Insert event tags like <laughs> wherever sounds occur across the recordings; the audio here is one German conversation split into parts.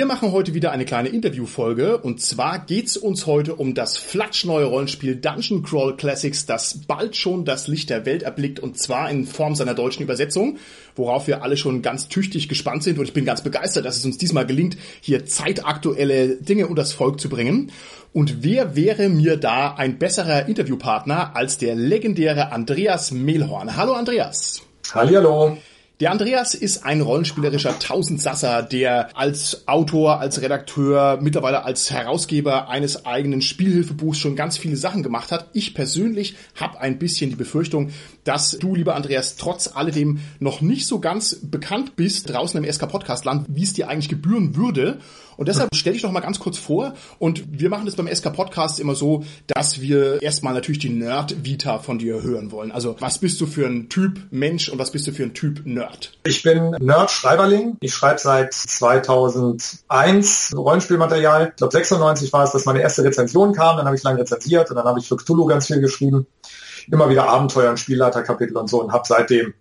Wir machen heute wieder eine kleine Interviewfolge und zwar geht's uns heute um das flatschneue Rollenspiel Dungeon Crawl Classics, das bald schon das Licht der Welt erblickt und zwar in Form seiner deutschen Übersetzung, worauf wir alle schon ganz tüchtig gespannt sind und ich bin ganz begeistert, dass es uns diesmal gelingt, hier zeitaktuelle Dinge unters Volk zu bringen. Und wer wäre mir da ein besserer Interviewpartner als der legendäre Andreas Mehlhorn? Hallo Andreas. Hallihallo. Der Andreas ist ein rollenspielerischer Tausendsasser, der als Autor, als Redakteur, mittlerweile als Herausgeber eines eigenen Spielhilfebuchs schon ganz viele Sachen gemacht hat. Ich persönlich habe ein bisschen die Befürchtung, dass du, lieber Andreas, trotz alledem noch nicht so ganz bekannt bist draußen im SK Podcast Land, wie es dir eigentlich gebühren würde. Und deshalb stell dich doch mal ganz kurz vor. Und wir machen das beim SK Podcast immer so, dass wir erstmal natürlich die Nerd-Vita von dir hören wollen. Also was bist du für ein Typ Mensch und was bist du für ein Typ Nerd? Ich bin Nerd-Schreiberling. Ich schreibe seit 2001 Rollenspielmaterial. Ich glaube 96 war es, dass meine erste Rezension kam. Dann habe ich lange rezensiert und dann habe ich für Cthulhu ganz viel geschrieben. Immer wieder Abenteuer und Spielleiterkapitel und so und habe seitdem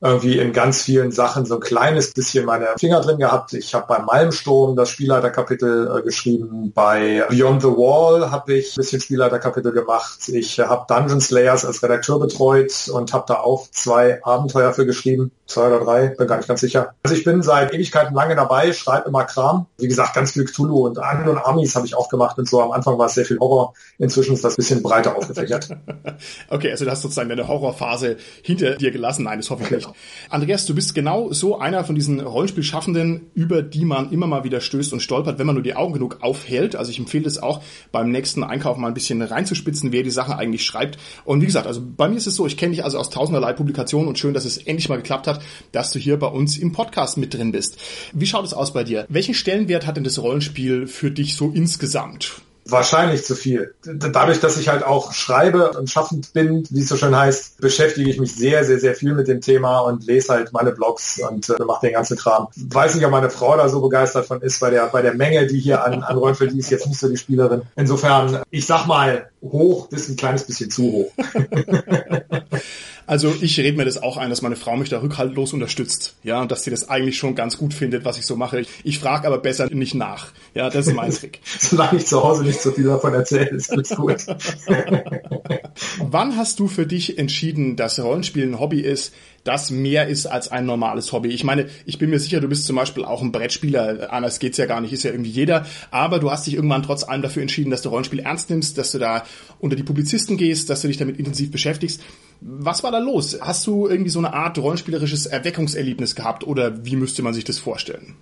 irgendwie in ganz vielen Sachen so ein kleines bisschen meine Finger drin gehabt. Ich habe bei Malmsturm das Spielleiterkapitel äh, geschrieben. Bei Beyond the Wall habe ich ein bisschen Spielleiterkapitel gemacht. Ich äh, habe Dungeon Slayers als Redakteur betreut und habe da auch zwei Abenteuer für geschrieben. Zwei oder drei, bin gar nicht ganz sicher. Also ich bin seit Ewigkeiten lange dabei, schreibe immer Kram. Wie gesagt, ganz viel Cthulhu und An und Amis habe ich auch gemacht und so. Am Anfang war es sehr viel Horror. Inzwischen ist das ein bisschen breiter aufgefächert. <laughs> okay, also du hast sozusagen deine Horrorphase hinter dir gelassen. Nein, das hoffe ich nicht. Andreas, du bist genau so einer von diesen Rollenspielschaffenden, über die man immer mal wieder stößt und stolpert, wenn man nur die Augen genug aufhält. Also ich empfehle es auch beim nächsten Einkauf mal ein bisschen reinzuspitzen, wer die Sache eigentlich schreibt. Und wie gesagt, also bei mir ist es so, ich kenne dich also aus tausenderlei Publikationen und schön, dass es endlich mal geklappt hat, dass du hier bei uns im Podcast mit drin bist. Wie schaut es aus bei dir? Welchen Stellenwert hat denn das Rollenspiel für dich so insgesamt? Wahrscheinlich zu viel. Dadurch, dass ich halt auch schreibe und schaffend bin, wie es so schön heißt, beschäftige ich mich sehr, sehr, sehr viel mit dem Thema und lese halt meine Blogs und äh, mache den ganzen Kram. Weiß nicht, ob meine Frau da so begeistert von ist, bei der, bei der Menge, die hier an, an Rollenspiel, die ist jetzt nicht so die Spielerin. Insofern, ich sag mal, hoch bis ein kleines bisschen zu hoch. <laughs> Also ich rede mir das auch ein, dass meine Frau mich da rückhaltlos unterstützt. Ja, und dass sie das eigentlich schon ganz gut findet, was ich so mache. Ich, ich frage aber besser nicht nach. Ja, das ist mein <laughs> Trick. Solange ich zu Hause nicht so viel davon erzähle, ist alles gut. <laughs> Wann hast du für dich entschieden, dass Rollenspiel ein Hobby ist, das mehr ist als ein normales Hobby. Ich meine, ich bin mir sicher, du bist zum Beispiel auch ein Brettspieler, anders geht's ja gar nicht, ist ja irgendwie jeder, aber du hast dich irgendwann trotz allem dafür entschieden, dass du Rollenspiel ernst nimmst, dass du da unter die Publizisten gehst, dass du dich damit intensiv beschäftigst. Was war da los? Hast du irgendwie so eine Art rollenspielerisches Erweckungserlebnis gehabt oder wie müsste man sich das vorstellen?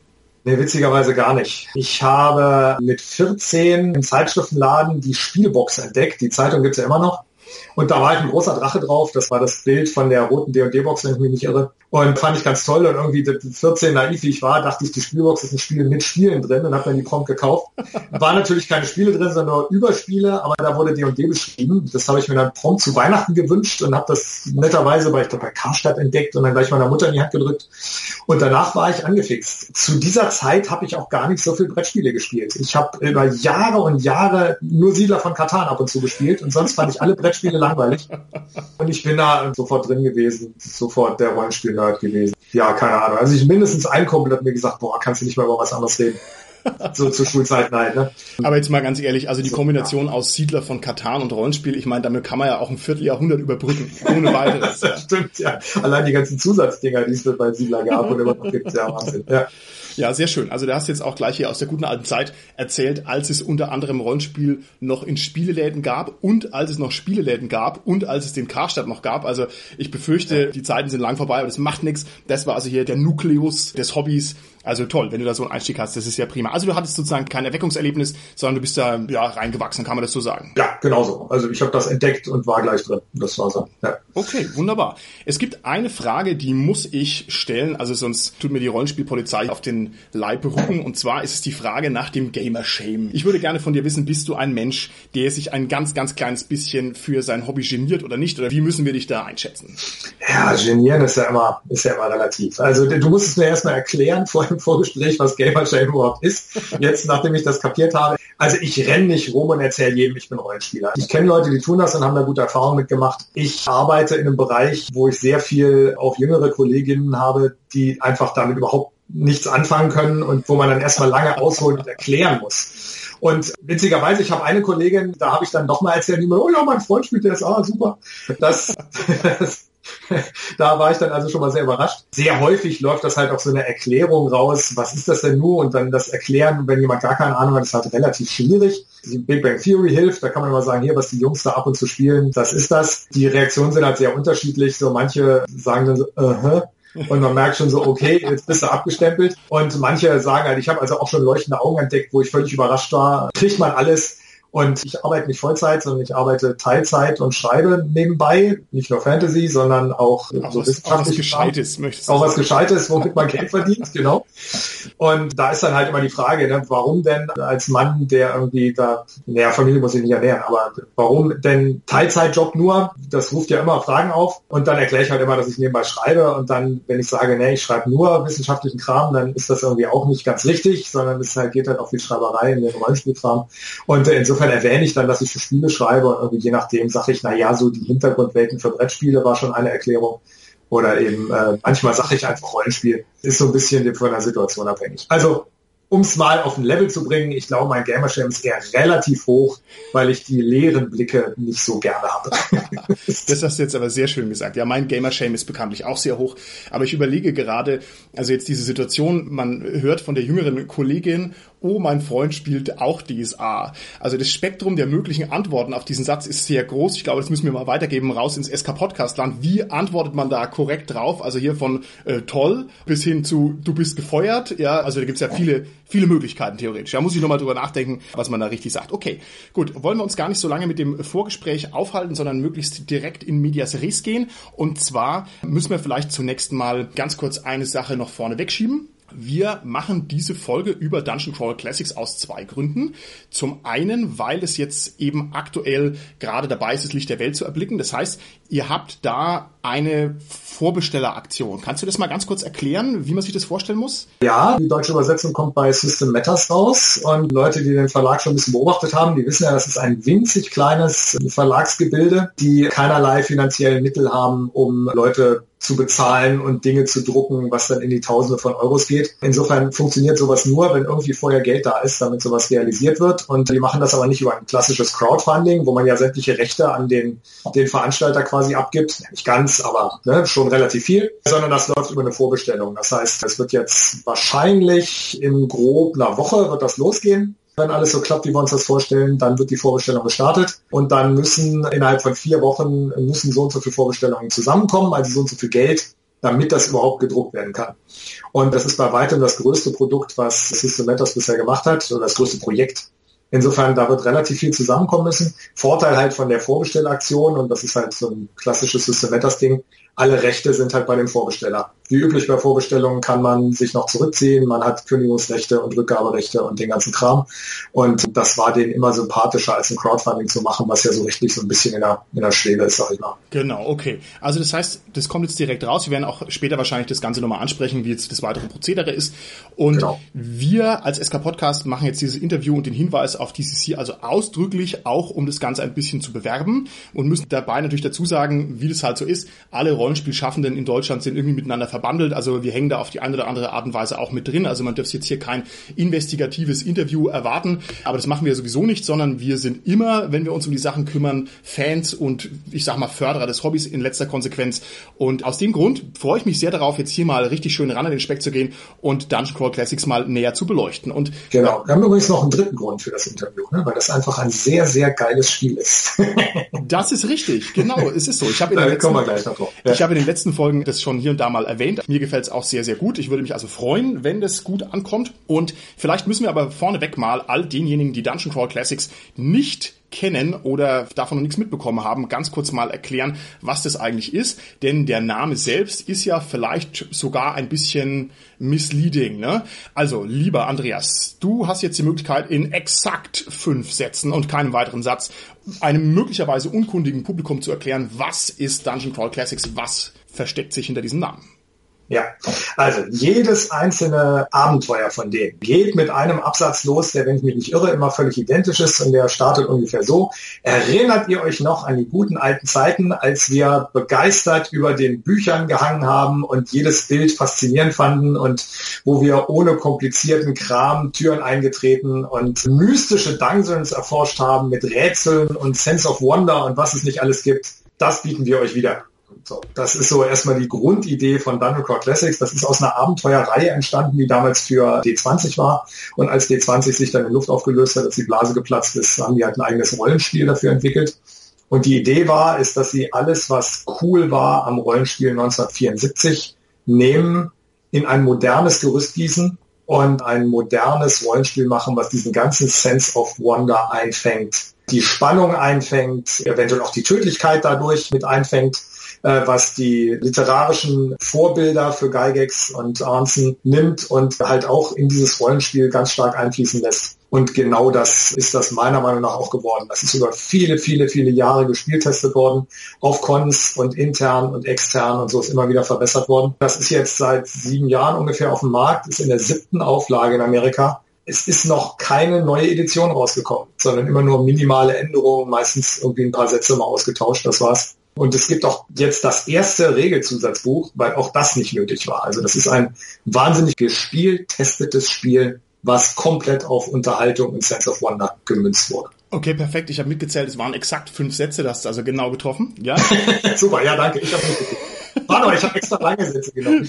Nee, witzigerweise gar nicht. Ich habe mit 14 im Zeitschriftenladen die Spielbox entdeckt. Die Zeitung gibt's ja immer noch. Und da war halt ein großer Drache drauf. Das war das Bild von der roten D&D-Box, wenn ich mich nicht irre. Und fand ich ganz toll. Und irgendwie 14 naiv wie ich war, dachte ich, die Spielbox ist ein Spiel mit Spielen drin und habe dann die prompt gekauft. War natürlich keine Spiele drin, sondern nur Überspiele, aber da wurde D&D beschrieben. Das habe ich mir dann prompt zu Weihnachten gewünscht und habe das netterweise bei, ich glaube, bei Karstadt entdeckt und dann gleich meiner Mutter in die Hand gedrückt. Und danach war ich angefixt. Zu dieser Zeit habe ich auch gar nicht so viel Brettspiele gespielt. Ich habe über Jahre und Jahre nur Siedler von Katan ab und zu gespielt und sonst fand ich alle Brettspiele langweilig. <laughs> Und ich bin da sofort drin gewesen, sofort der Rollenspiel-Nerd gewesen. Ja, keine Ahnung. Also ich mindestens ein Kumpel hat mir gesagt, boah, kannst du nicht mal über was anderes reden. <laughs> so zur Schulzeit halt, ne? Aber jetzt mal ganz ehrlich, also die Kombination aus Siedler von Katan und Rollenspiel, ich meine, damit kann man ja auch ein Vierteljahrhundert überbrücken, ohne weiteres. <laughs> Ja. Stimmt, ja. Allein die ganzen Zusatzdinger, die es bei Siedler gab und immer noch gibt, ja Wahnsinn. Ja. Ja, sehr schön. Also du hast jetzt auch gleich hier aus der guten alten Zeit erzählt, als es unter anderem Rollenspiel noch in Spieleläden gab und als es noch Spieleläden gab und als es den Karstadt noch gab. Also ich befürchte, die Zeiten sind lang vorbei, aber das macht nichts. Das war also hier der Nukleus des Hobbys. Also toll, wenn du da so einen Einstieg hast, das ist ja prima. Also du hattest sozusagen kein Erweckungserlebnis, sondern du bist da ja reingewachsen, kann man das so sagen? Ja, genau so. Also ich habe das entdeckt und war gleich drin. Das war so. Ja. Okay, wunderbar. Es gibt eine Frage, die muss ich stellen, also sonst tut mir die Rollenspielpolizei auf den Leib rücken. Und zwar ist es die Frage nach dem Gamer-Shame. Ich würde gerne von dir wissen, bist du ein Mensch, der sich ein ganz, ganz kleines bisschen für sein Hobby geniert oder nicht? Oder wie müssen wir dich da einschätzen? Ja, genieren ist ja immer, ist ja immer relativ. Also du musst es mir erstmal erklären <laughs> vor dem Vorgespräch, was Gamer-Shame überhaupt ist. Jetzt, nachdem ich das kapiert habe. Also ich renne nicht rum und erzähle jedem, ich bin Rollenspieler. Ich kenne Leute, die tun das und haben da gute Erfahrungen mitgemacht. Ich arbeite in einem Bereich, wo ich sehr viel auch jüngere Kolleginnen habe, die einfach damit überhaupt nichts anfangen können und wo man dann erstmal lange ausholen und erklären muss. Und witzigerweise, ich habe eine Kollegin, da habe ich dann nochmal erzählt, die mir, oh ja, mein Freund spielt DSA, super. Das, <laughs> das <laughs> da war ich dann also schon mal sehr überrascht. Sehr häufig läuft das halt auch so eine Erklärung raus, was ist das denn nur? Und dann das Erklären, wenn jemand gar keine Ahnung hat, ist halt relativ schwierig. Die Big Bang Theory hilft, da kann man immer sagen, hier, was die Jungs da ab und zu spielen, das ist das. Die Reaktionen sind halt sehr unterschiedlich. So manche sagen dann so, uh -huh. Und man merkt schon so, okay, jetzt bist du abgestempelt. Und manche sagen halt, ich habe also auch schon leuchtende Augen entdeckt, wo ich völlig überrascht war. Kriegt man alles und ich arbeite nicht Vollzeit, sondern ich arbeite Teilzeit und schreibe nebenbei, nicht nur Fantasy, sondern auch, auch so was, auch was Gescheites, möchtest du Auch was Gescheites, womit man Geld verdient, genau. Und da ist dann halt immer die Frage, ne, warum denn als Mann, der irgendwie da, naja, Familie muss ich nicht ernähren, aber warum denn Teilzeitjob nur? Das ruft ja immer Fragen auf. Und dann erkläre ich halt immer, dass ich nebenbei schreibe. Und dann, wenn ich sage, nee, ich schreibe nur wissenschaftlichen Kram, dann ist das irgendwie auch nicht ganz richtig, sondern es halt, geht halt auch viel Schreiberei in den Rollenspielkram. Und insofern erwähne ich dann, dass ich für Spiele schreibe und irgendwie je nachdem sage ich, na ja, so die Hintergrundwelten für Brettspiele war schon eine Erklärung. Oder eben äh, manchmal sage ich einfach Rollenspiel. Ist so ein bisschen von der Situation abhängig. Also um es mal auf ein Level zu bringen, ich glaube, mein Gamersham ist eher relativ hoch, weil ich die leeren Blicke nicht so gerne habe. <laughs> das hast du jetzt aber sehr schön gesagt. Ja, mein Gamershame ist bekanntlich auch sehr hoch. Aber ich überlege gerade, also jetzt diese Situation, man hört von der jüngeren Kollegin oh, mein Freund spielt auch DSA. Also das Spektrum der möglichen Antworten auf diesen Satz ist sehr groß. Ich glaube, das müssen wir mal weitergeben raus ins SK-Podcast-Land. Wie antwortet man da korrekt drauf? Also hier von äh, toll bis hin zu du bist gefeuert. Ja, also da gibt's ja viele, viele Möglichkeiten theoretisch. Da muss ich nochmal drüber nachdenken, was man da richtig sagt. Okay, gut. Wollen wir uns gar nicht so lange mit dem Vorgespräch aufhalten, sondern möglichst direkt in Medias Res gehen. Und zwar müssen wir vielleicht zunächst mal ganz kurz eine Sache noch vorne wegschieben. Wir machen diese Folge über Dungeon Crawl Classics aus zwei Gründen. Zum einen, weil es jetzt eben aktuell gerade dabei ist, das Licht der Welt zu erblicken. Das heißt, ihr habt da eine Vorbestelleraktion. Kannst du das mal ganz kurz erklären, wie man sich das vorstellen muss? Ja, die deutsche Übersetzung kommt bei System Matters raus und Leute, die den Verlag schon ein bisschen beobachtet haben, die wissen ja, das ist ein winzig kleines Verlagsgebilde, die keinerlei finanziellen Mittel haben, um Leute zu bezahlen und Dinge zu drucken, was dann in die Tausende von Euros geht. Insofern funktioniert sowas nur, wenn irgendwie vorher Geld da ist, damit sowas realisiert wird. Und die machen das aber nicht über ein klassisches Crowdfunding, wo man ja sämtliche Rechte an den, den Veranstalter quasi abgibt. Nicht ganz, aber ne, schon relativ viel, sondern das läuft über eine Vorbestellung. Das heißt, es wird jetzt wahrscheinlich in grob einer Woche wird das losgehen. Wenn alles so klappt, wie wir uns das vorstellen, dann wird die Vorbestellung gestartet und dann müssen innerhalb von vier Wochen müssen so und so viele Vorbestellungen zusammenkommen, also so und so viel Geld, damit das überhaupt gedruckt werden kann. Und das ist bei weitem das größte Produkt, was System Matters bisher gemacht hat, oder das größte Projekt. Insofern, da wird relativ viel zusammenkommen müssen. Vorteil halt von der Vorbestellaktion, und das ist halt so ein klassisches System Ding, alle Rechte sind halt bei dem Vorbesteller. Wie üblich bei Vorbestellungen kann man sich noch zurückziehen, man hat Kündigungsrechte und Rückgaberechte und den ganzen Kram. Und das war denen immer sympathischer, als ein Crowdfunding zu machen, was ja so richtig so ein bisschen in der, in der Schwebe ist, sag ich mal. Genau, okay. Also das heißt, das kommt jetzt direkt raus. Wir werden auch später wahrscheinlich das Ganze nochmal ansprechen, wie jetzt das weitere Prozedere ist. Und genau. wir als SK Podcast machen jetzt dieses Interview und den Hinweis auf DCC also ausdrücklich auch, um das Ganze ein bisschen zu bewerben und müssen dabei natürlich dazu sagen, wie das halt so ist. Alle Rollenspielschaffenden in Deutschland sind irgendwie miteinander verbandelt. Also wir hängen da auf die eine oder andere Art und Weise auch mit drin. Also man dürfte jetzt hier kein investigatives Interview erwarten. Aber das machen wir sowieso nicht, sondern wir sind immer, wenn wir uns um die Sachen kümmern, Fans und ich sag mal Förderer des Hobbys in letzter Konsequenz. Und aus dem Grund freue ich mich sehr darauf, jetzt hier mal richtig schön ran an den Speck zu gehen und Dungeon Crawl Classics mal näher zu beleuchten. Und genau. Wir haben übrigens noch einen dritten Grund für das Interview, ne? weil das einfach ein sehr, sehr geiles Spiel ist. das ist richtig, genau, es ist so. Ich habe in, den <laughs> letzten, ja. Ich hab in den letzten Folgen das schon hier und da mal erwähnt. Mir gefällt es auch sehr, sehr gut. Ich würde mich also freuen, wenn das gut ankommt. Und vielleicht müssen wir aber vorneweg mal all denjenigen, die Dungeon Crawl Classics nicht kennen oder davon noch nichts mitbekommen haben, ganz kurz mal erklären, was das eigentlich ist. Denn der Name selbst ist ja vielleicht sogar ein bisschen misleading. Ne? Also, lieber Andreas, du hast jetzt die Möglichkeit, in exakt fünf Sätzen und keinem weiteren Satz einem möglicherweise unkundigen Publikum zu erklären, was ist Dungeon Crawl Classics, was versteckt sich hinter diesem Namen. Ja, also jedes einzelne Abenteuer von denen geht mit einem Absatz los, der, wenn ich mich nicht irre, immer völlig identisch ist und der startet ungefähr so. Erinnert ihr euch noch an die guten alten Zeiten, als wir begeistert über den Büchern gehangen haben und jedes Bild faszinierend fanden und wo wir ohne komplizierten Kram Türen eingetreten und mystische Dungeons erforscht haben mit Rätseln und Sense of Wonder und was es nicht alles gibt? Das bieten wir euch wieder. So, das ist so erstmal die Grundidee von Dungeon Crawl Classics. Das ist aus einer Abenteuerreihe entstanden, die damals für D20 war. Und als D20 sich dann in Luft aufgelöst hat, als die Blase geplatzt ist, haben die halt ein eigenes Rollenspiel dafür entwickelt. Und die Idee war, ist, dass sie alles, was cool war am Rollenspiel 1974, nehmen, in ein modernes Gerüst gießen und ein modernes Rollenspiel machen, was diesen ganzen Sense of Wonder einfängt, die Spannung einfängt, eventuell auch die Tödlichkeit dadurch mit einfängt was die literarischen Vorbilder für Gygax und Arnson nimmt und halt auch in dieses Rollenspiel ganz stark einfließen lässt. Und genau das ist das meiner Meinung nach auch geworden. Das ist über viele, viele, viele Jahre gespieltestet worden, auf Cons und intern und extern und so ist immer wieder verbessert worden. Das ist jetzt seit sieben Jahren ungefähr auf dem Markt, ist in der siebten Auflage in Amerika. Es ist noch keine neue Edition rausgekommen, sondern immer nur minimale Änderungen, meistens irgendwie ein paar Sätze mal ausgetauscht, das war's. Und es gibt auch jetzt das erste Regelzusatzbuch, weil auch das nicht nötig war. Also das ist ein wahnsinnig gespielt, testetes Spiel, was komplett auf Unterhaltung und Sense of Wonder gemünzt wurde. Okay, perfekt. Ich habe mitgezählt, es waren exakt fünf Sätze, das hast du also genau getroffen. Ja. <laughs> Super, ja, danke. Ich habe mitgezählt. Warte ich habe extra lange Sätze genommen.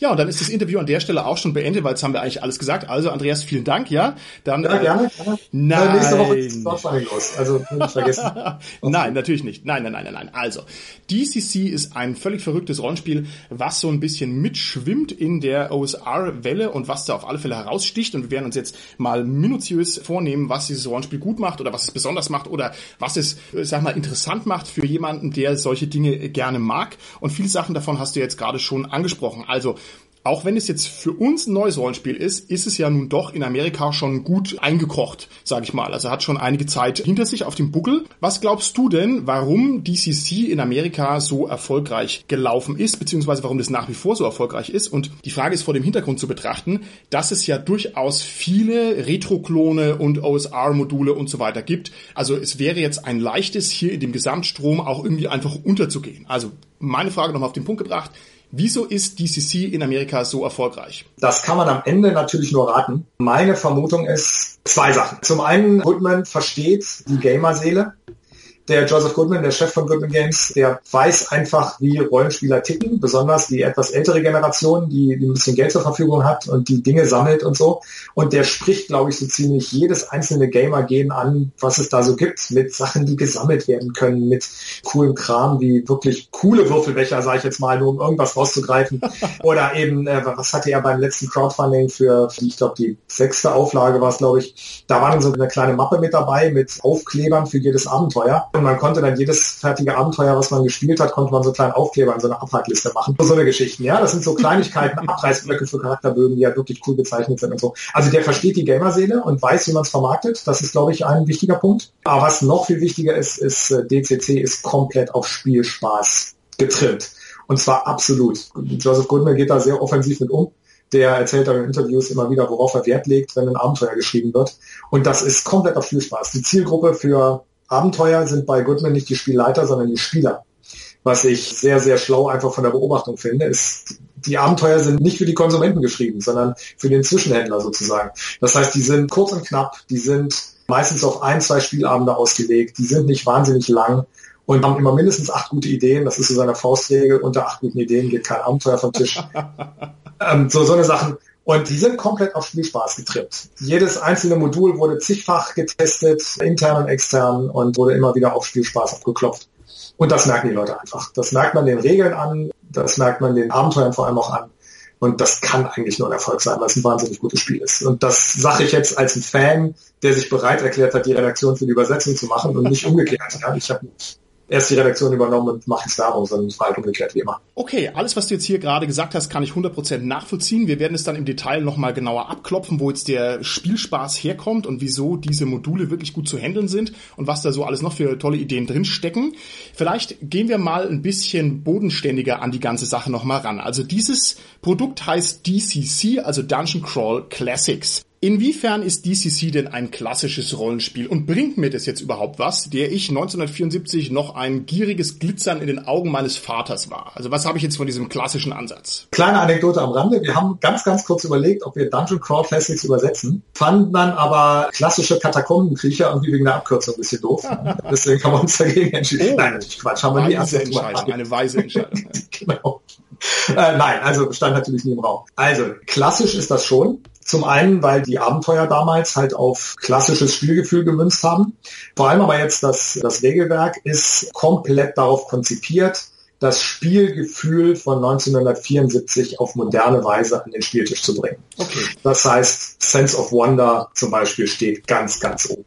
ja, und dann ist das Interview an der Stelle auch schon beendet, weil jetzt haben wir eigentlich alles gesagt. Also, Andreas, vielen Dank, ja. Dann, ja, gerne. gerne. Nein. nächste Woche ist Deutschland los. Also, nicht vergessen. <laughs> nein, natürlich nicht. Nein, nein, nein, nein, nein. Also, DCC ist ein völlig verrücktes Rollenspiel, was so ein bisschen mitschwimmt in der OSR-Welle und was da auf alle Fälle heraussticht. Und wir werden uns jetzt mal minutiös vornehmen, was dieses Rollenspiel gut macht oder was es besonders macht oder was es, sag mal, interessant macht für jemanden, der solche Dinge gerne mag. Und viele Sachen davon hast du jetzt gerade schon angesprochen. Also auch wenn es jetzt für uns ein neues Rollenspiel ist, ist es ja nun doch in Amerika schon gut eingekocht, sage ich mal. Also hat schon einige Zeit hinter sich auf dem Buckel. Was glaubst du denn, warum DCC in Amerika so erfolgreich gelaufen ist, beziehungsweise warum das nach wie vor so erfolgreich ist? Und die Frage ist vor dem Hintergrund zu betrachten, dass es ja durchaus viele Retro-Klone und OSR-Module und so weiter gibt. Also es wäre jetzt ein leichtes, hier in dem Gesamtstrom auch irgendwie einfach unterzugehen. Also meine Frage nochmal auf den Punkt gebracht. Wieso ist DCC in Amerika so erfolgreich? Das kann man am Ende natürlich nur raten. Meine Vermutung ist zwei Sachen. Zum einen, Goodman versteht die Gamerseele der Joseph Goodman, der Chef von Goodman Games, der weiß einfach, wie Rollenspieler ticken, besonders die etwas ältere Generation, die, die ein bisschen Geld zur Verfügung hat und die Dinge sammelt und so. Und der spricht, glaube ich, so ziemlich jedes einzelne Gamer-Gen an, was es da so gibt, mit Sachen, die gesammelt werden können, mit coolem Kram, wie wirklich coole Würfelbecher, sage ich jetzt mal, nur um irgendwas rauszugreifen. <laughs> Oder eben, äh, was hatte er beim letzten Crowdfunding für, ich glaube, die sechste Auflage war es, glaube ich. Da war dann so eine kleine Mappe mit dabei mit Aufklebern für jedes Abenteuer. Und man konnte dann jedes fertige Abenteuer, was man gespielt hat, konnte man so kleinen Aufkleber in so eine Abhakliste machen. So eine Geschichten, ja. Das sind so Kleinigkeiten, <laughs> Abreißblöcke für Charakterbögen, die ja wirklich cool bezeichnet sind und so. Also der versteht die Gamerseele und weiß, wie man es vermarktet. Das ist, glaube ich, ein wichtiger Punkt. Aber was noch viel wichtiger ist, ist, äh, DCC ist komplett auf Spielspaß getrimmt. Und zwar absolut. Joseph Goodman geht da sehr offensiv mit um der erzählt da in Interviews immer wieder, worauf er Wert legt, wenn ein Abenteuer geschrieben wird. Und das ist komplett auf Spielspaß. Die Zielgruppe für Abenteuer sind bei Goodman nicht die Spielleiter, sondern die Spieler. Was ich sehr, sehr schlau einfach von der Beobachtung finde, ist, die Abenteuer sind nicht für die Konsumenten geschrieben, sondern für den Zwischenhändler sozusagen. Das heißt, die sind kurz und knapp, die sind meistens auf ein, zwei Spielabende ausgelegt, die sind nicht wahnsinnig lang und haben immer mindestens acht gute Ideen. Das ist so seine Faustregel. Unter acht guten Ideen geht kein Abenteuer vom Tisch. <laughs> ähm, so, so eine Sachen. Und die sind komplett auf Spielspaß getrimmt. Jedes einzelne Modul wurde zigfach getestet, intern und extern, und wurde immer wieder auf Spielspaß abgeklopft. Und das merken die Leute einfach. Das merkt man den Regeln an, das merkt man den Abenteuern vor allem auch an. Und das kann eigentlich nur ein Erfolg sein, weil es ein wahnsinnig gutes Spiel ist. Und das sage ich jetzt als ein Fan, der sich bereit erklärt hat, die Redaktion für die Übersetzung zu machen und nicht umgekehrt. Ja, ich habe erst die Redaktion übernommen und mache es darum, sondern es war halt umgekehrt wie immer. Okay, alles, was du jetzt hier gerade gesagt hast, kann ich 100% nachvollziehen. Wir werden es dann im Detail nochmal genauer abklopfen, wo jetzt der Spielspaß herkommt und wieso diese Module wirklich gut zu handeln sind und was da so alles noch für tolle Ideen drinstecken. Vielleicht gehen wir mal ein bisschen bodenständiger an die ganze Sache nochmal ran. Also dieses Produkt heißt DCC, also Dungeon Crawl Classics. Inwiefern ist DCC denn ein klassisches Rollenspiel und bringt mir das jetzt überhaupt was, der ich 1974 noch ein gieriges Glitzern in den Augen meines Vaters war? Also was habe ich jetzt von diesem klassischen Ansatz? Kleine Anekdote am Rande. Wir haben ganz, ganz kurz überlegt, ob wir Dungeon Crawl Classics übersetzen, fanden dann aber klassische Katakombenkriecher irgendwie wegen der Abkürzung ein bisschen doof. <laughs> Deswegen haben wir uns dagegen entschieden. Oh, Nein, Quatsch. Haben wir nie Entscheidung, eine weise Entscheidung. <laughs> genau. Äh, nein, also stand natürlich nie im Raum. Also klassisch ist das schon. Zum einen, weil die Abenteuer damals halt auf klassisches Spielgefühl gemünzt haben. Vor allem aber jetzt das, das Regelwerk ist komplett darauf konzipiert, das Spielgefühl von 1974 auf moderne Weise an den Spieltisch zu bringen. Okay. Das heißt, Sense of Wonder zum Beispiel steht ganz, ganz oben.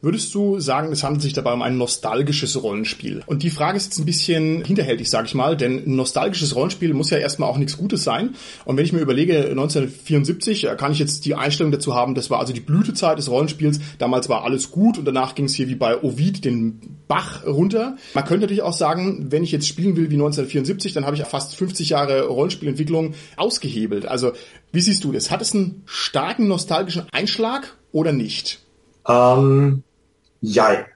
Würdest du sagen, es handelt sich dabei um ein nostalgisches Rollenspiel? Und die Frage ist jetzt ein bisschen hinterhältig, sag ich mal, denn ein nostalgisches Rollenspiel muss ja erstmal auch nichts Gutes sein. Und wenn ich mir überlege, 1974 äh, kann ich jetzt die Einstellung dazu haben, das war also die Blütezeit des Rollenspiels. Damals war alles gut und danach ging es hier wie bei Ovid den Bach runter. Man könnte natürlich auch sagen, wenn ich jetzt spielen will wie 1974, dann habe ich fast 50 Jahre Rollenspielentwicklung ausgehebelt. Also, wie siehst du das? Hat es einen starken nostalgischen Einschlag oder nicht? Ähm, Jein.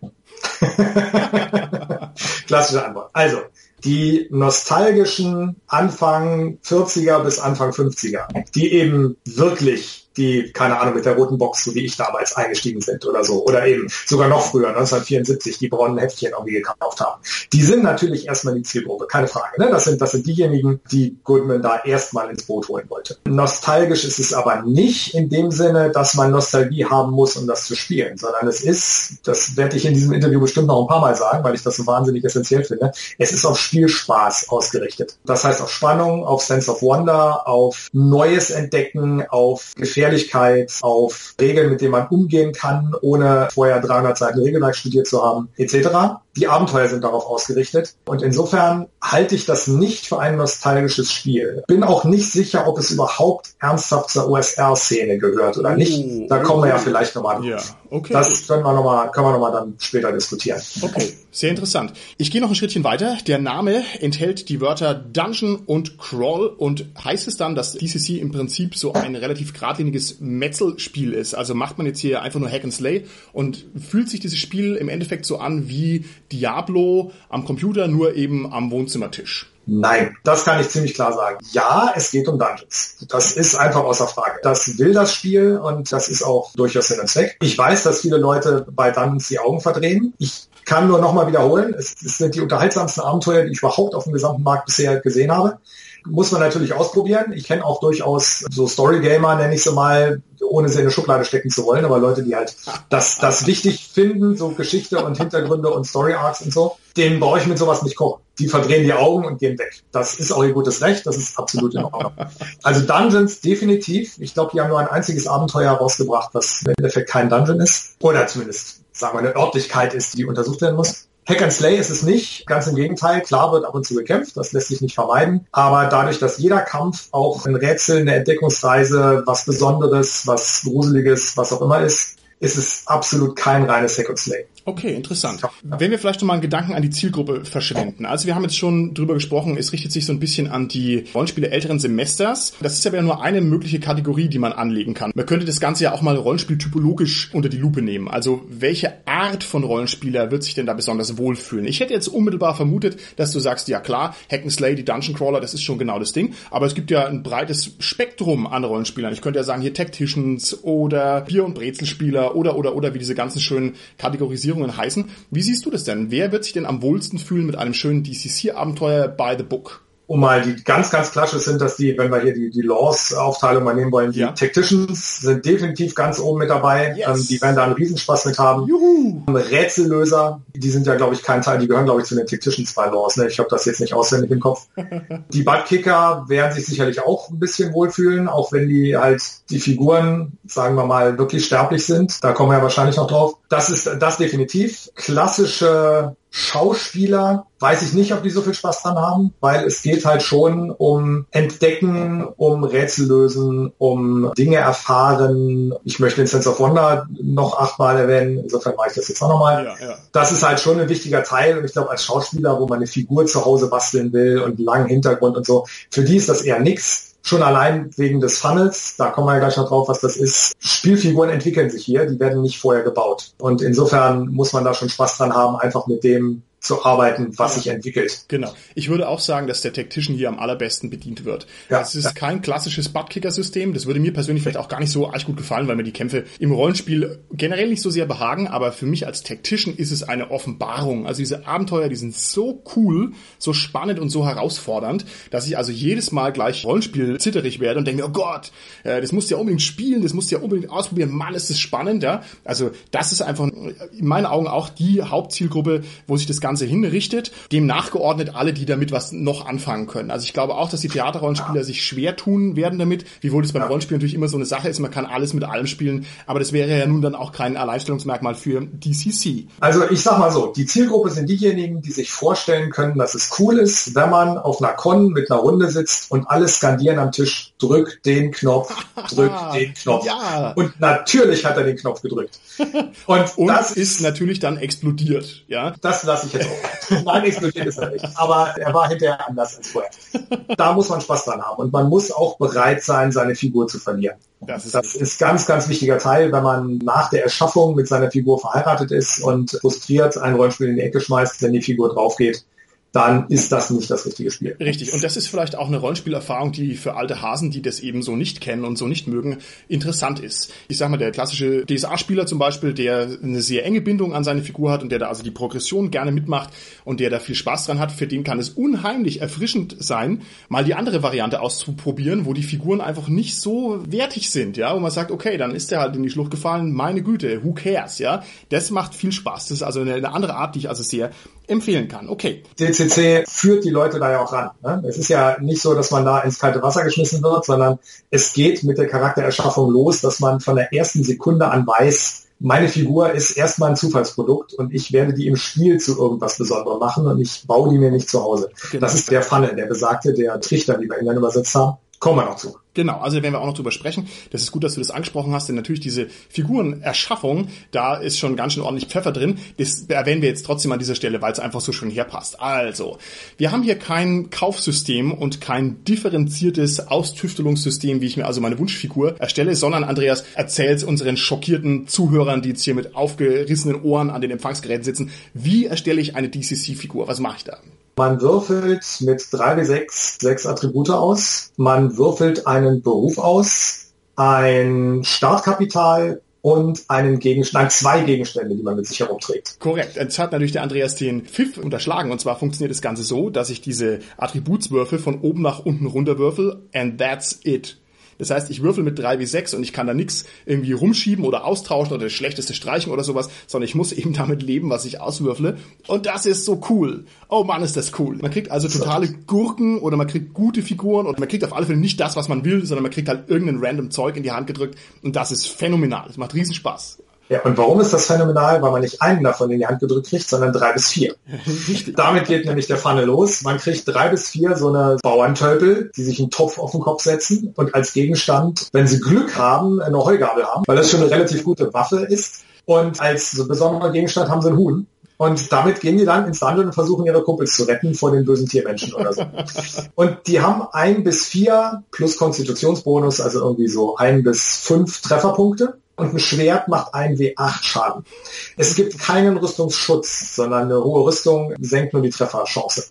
<laughs> Klassische Antwort. Also, die nostalgischen Anfang 40er bis Anfang 50er, die eben wirklich die, keine Ahnung, mit der roten Box, so wie ich damals eingestiegen sind oder so. Oder eben sogar noch früher, 1974, die braunen Heftchen irgendwie gekauft haben. Die sind natürlich erstmal die Zielgruppe, keine Frage. Ne? Das, sind, das sind diejenigen, die Goodman da erstmal ins Boot holen wollte. Nostalgisch ist es aber nicht in dem Sinne, dass man Nostalgie haben muss, um das zu spielen, sondern es ist, das werde ich in diesem Interview bestimmt noch ein paar Mal sagen, weil ich das so wahnsinnig essentiell finde, es ist auf Spielspaß ausgerichtet. Das heißt auf Spannung, auf Sense of Wonder, auf Neues entdecken, auf Gefährlichkeit Gefährlichkeit, auf Regeln, mit denen man umgehen kann, ohne vorher 300 Seiten Regelwerk studiert zu haben, etc. Die Abenteuer sind darauf ausgerichtet. Und insofern halte ich das nicht für ein nostalgisches Spiel. Bin auch nicht sicher, ob es überhaupt ernsthaft zur OSR-Szene gehört oder nicht. Oh, da kommen wir ja vielleicht nochmal drauf. Ja, okay. Das können wir nochmal, können wir nochmal dann später diskutieren. Okay, sehr interessant. Ich gehe noch ein Schrittchen weiter. Der Name enthält die Wörter Dungeon und Crawl und heißt es dann, dass DCC im Prinzip so ein relativ geradliniges Metzelspiel ist. Also macht man jetzt hier einfach nur Hack and Slay und fühlt sich dieses Spiel im Endeffekt so an wie Diablo am Computer, nur eben am Wohnzimmertisch. Nein, das kann ich ziemlich klar sagen. Ja, es geht um Dungeons. Das ist einfach außer Frage. Das will das Spiel und das ist auch durchaus Sinn und Zweck. Ich weiß, dass viele Leute bei Dungeons die Augen verdrehen. Ich kann nur nochmal wiederholen, es, es sind die unterhaltsamsten Abenteuer, die ich überhaupt auf dem gesamten Markt bisher gesehen habe. Muss man natürlich ausprobieren. Ich kenne auch durchaus so Story-Gamer, nenne ich sie mal, ohne sie in eine Schublade stecken zu wollen, aber Leute, die halt das, das wichtig finden, so Geschichte und Hintergründe und Story-Arcs und so, denen brauche ich mit sowas nicht kochen. Die verdrehen die Augen und gehen weg. Das ist auch ihr gutes Recht, das ist absolut in Ordnung. Also Dungeons definitiv. Ich glaube, die haben nur ein einziges Abenteuer rausgebracht, was im Endeffekt kein Dungeon ist. Oder zumindest, sagen wir, eine Örtlichkeit ist, die untersucht werden muss. Hack and Slay ist es nicht, ganz im Gegenteil. Klar wird ab und zu gekämpft, das lässt sich nicht vermeiden. Aber dadurch, dass jeder Kampf auch ein Rätsel, eine Entdeckungsreise, was Besonderes, was Gruseliges, was auch immer ist, ist es absolut kein reines Hack and Slay. Okay, interessant. Wenn wir vielleicht noch mal einen Gedanken an die Zielgruppe verschwenden. Also wir haben jetzt schon drüber gesprochen, es richtet sich so ein bisschen an die Rollenspiele älteren Semesters. Das ist aber ja nur eine mögliche Kategorie, die man anlegen kann. Man könnte das Ganze ja auch mal Rollenspieltypologisch unter die Lupe nehmen. Also welche Art von Rollenspieler wird sich denn da besonders wohlfühlen? Ich hätte jetzt unmittelbar vermutet, dass du sagst, ja klar, Hack'n'Slay, die Dungeon Crawler, das ist schon genau das Ding. Aber es gibt ja ein breites Spektrum an Rollenspielern. Ich könnte ja sagen, hier Tacticians oder Bier- und Brezelspieler oder, oder, oder, wie diese ganzen schönen Kategorisierungen Platzierungen heißen. Wie siehst du das denn? Wer wird sich denn am wohlsten fühlen mit einem schönen DCC-Abenteuer by the book? Um mal die ganz, ganz klassisch sind, dass die, wenn wir hier die, die Laws-Aufteilung mal nehmen wollen, die ja. Tacticians sind definitiv ganz oben mit dabei. Yes. Ähm, die werden da einen Riesenspaß mit haben. Juhu. Rätsellöser, die sind ja, glaube ich, kein Teil, die gehören, glaube ich, zu den Tacticians bei Laws. Ne? Ich habe das jetzt nicht auswendig im Kopf. <laughs> die Buttkicker werden sich sicherlich auch ein bisschen wohlfühlen, auch wenn die halt die Figuren, sagen wir mal, wirklich sterblich sind. Da kommen wir ja wahrscheinlich noch drauf. Das ist das definitiv. Klassische Schauspieler weiß ich nicht, ob die so viel Spaß dran haben, weil es geht halt schon um Entdecken, um Rätsel lösen, um Dinge erfahren. Ich möchte den Sense of Wonder noch achtmal erwähnen, insofern mache ich das jetzt auch nochmal. Ja, ja. Das ist halt schon ein wichtiger Teil und ich glaube als Schauspieler, wo man eine Figur zu Hause basteln will und einen langen Hintergrund und so, für die ist das eher nix. Schon allein wegen des Funnels, da kommen wir gleich noch drauf, was das ist. Spielfiguren entwickeln sich hier, die werden nicht vorher gebaut. Und insofern muss man da schon Spaß dran haben, einfach mit dem zu arbeiten, was sich entwickelt. Genau. Ich würde auch sagen, dass der Tactician hier am allerbesten bedient wird. Ja, es ist ja. kein klassisches Buttkicker-System. Das würde mir persönlich vielleicht auch gar nicht so arg gut gefallen, weil mir die Kämpfe im Rollenspiel generell nicht so sehr behagen. Aber für mich als Tactician ist es eine Offenbarung. Also diese Abenteuer, die sind so cool, so spannend und so herausfordernd, dass ich also jedes Mal gleich Rollenspiel zitterig werde und denke mir, oh Gott, äh, das musst du ja unbedingt spielen, das musst du ja unbedingt ausprobieren. Mann, ist das spannend, ja. Also das ist einfach in meinen Augen auch die Hauptzielgruppe, wo sich das Ganze Ganze hinrichtet, dem nachgeordnet alle, die damit was noch anfangen können. Also ich glaube auch, dass die Theaterrollenspieler ja. sich schwer tun werden damit, wiewohl das beim ja. Rollenspiel natürlich immer so eine Sache ist, man kann alles mit allem spielen, aber das wäre ja nun dann auch kein Alleinstellungsmerkmal für DCC. Also ich sag mal so, die Zielgruppe sind diejenigen, die sich vorstellen können, dass es cool ist, wenn man auf einer Con mit einer Runde sitzt und alle skandieren am Tisch, drück den Knopf, drück <laughs> den Knopf. Ja. Und natürlich hat er den Knopf gedrückt. <laughs> Und, und das ist natürlich dann explodiert, ja. Das lasse ich jetzt <laughs> Nein, explodiert ist er nicht. Aber er war hinterher anders als vorher. Da muss man Spaß dran haben. Und man muss auch bereit sein, seine Figur zu verlieren. Das ist, das ist ganz, ganz wichtiger Teil, wenn man nach der Erschaffung mit seiner Figur verheiratet ist und frustriert ein Rollenspiel in die Ecke schmeißt, wenn die Figur draufgeht dann ist das nicht das richtige Spiel. Richtig. Und das ist vielleicht auch eine Rollenspielerfahrung, die für alte Hasen, die das eben so nicht kennen und so nicht mögen, interessant ist. Ich sag mal, der klassische DSA-Spieler zum Beispiel, der eine sehr enge Bindung an seine Figur hat und der da also die Progression gerne mitmacht und der da viel Spaß dran hat, für den kann es unheimlich erfrischend sein, mal die andere Variante auszuprobieren, wo die Figuren einfach nicht so wertig sind, ja, wo man sagt, okay, dann ist der halt in die Schlucht gefallen, meine Güte, who cares, ja. Das macht viel Spaß. Das ist also eine, eine andere Art, die ich also sehr empfehlen kann. Okay. DCC führt die Leute da ja auch ran. Ne? Es ist ja nicht so, dass man da ins kalte Wasser geschmissen wird, sondern es geht mit der Charaktererschaffung los, dass man von der ersten Sekunde an weiß, meine Figur ist erstmal ein Zufallsprodukt und ich werde die im Spiel zu irgendwas Besonderem machen und ich baue die mir nicht zu Hause. Genau. Das ist der Pfanne, der besagte, der Trichter, wie wir ihn dann übersetzt haben. Kommen wir noch zu. Genau, also da werden wir auch noch drüber sprechen. Das ist gut, dass du das angesprochen hast, denn natürlich diese Figurenerschaffung, da ist schon ganz schön ordentlich Pfeffer drin. Das erwähnen wir jetzt trotzdem an dieser Stelle, weil es einfach so schön herpasst. Also, wir haben hier kein Kaufsystem und kein differenziertes Austüftelungssystem, wie ich mir also meine Wunschfigur erstelle, sondern Andreas erzählt unseren schockierten Zuhörern, die jetzt hier mit aufgerissenen Ohren an den Empfangsgeräten sitzen, wie erstelle ich eine DCC-Figur? Was mache ich da? Man würfelt mit drei bis sechs, sechs Attribute aus. Man würfelt einen Beruf aus, ein Startkapital und einen Gegenstand, zwei Gegenstände, die man mit sich herumträgt. Korrekt. Jetzt hat natürlich der Andreas den Pfiff unterschlagen. Und zwar funktioniert das Ganze so, dass ich diese Attributswürfel von oben nach unten runter würfel. And that's it. Das heißt, ich würfel mit drei wie sechs und ich kann da nichts irgendwie rumschieben oder austauschen oder das Schlechteste streichen oder sowas, sondern ich muss <laughs> eben damit leben, was ich auswürfle. Und das ist so cool. Oh Mann, ist das cool. Man kriegt also totale Gurken oder man kriegt gute Figuren und man kriegt auf alle Fälle nicht das, was man will, sondern man kriegt halt irgendein random Zeug in die Hand gedrückt und das ist phänomenal. Das macht riesen Spaß. Ja, und warum ist das phänomenal? Weil man nicht einen davon in die Hand gedrückt kriegt, sondern drei bis vier. Damit geht nämlich der Pfanne los. Man kriegt drei bis vier so eine Bauerntölpel, die sich einen Topf auf den Kopf setzen und als Gegenstand, wenn sie Glück haben, eine Heugabel haben, weil das schon eine relativ gute Waffe ist. Und als so besonderer Gegenstand haben sie einen Huhn. Und damit gehen die dann ins Land und versuchen ihre Kumpels zu retten vor den bösen Tiermenschen oder so. <laughs> Und die haben ein bis vier plus Konstitutionsbonus, also irgendwie so ein bis fünf Trefferpunkte und ein Schwert macht ein W8 Schaden. Es gibt keinen Rüstungsschutz, sondern eine hohe Rüstung senkt nur die Trefferchance.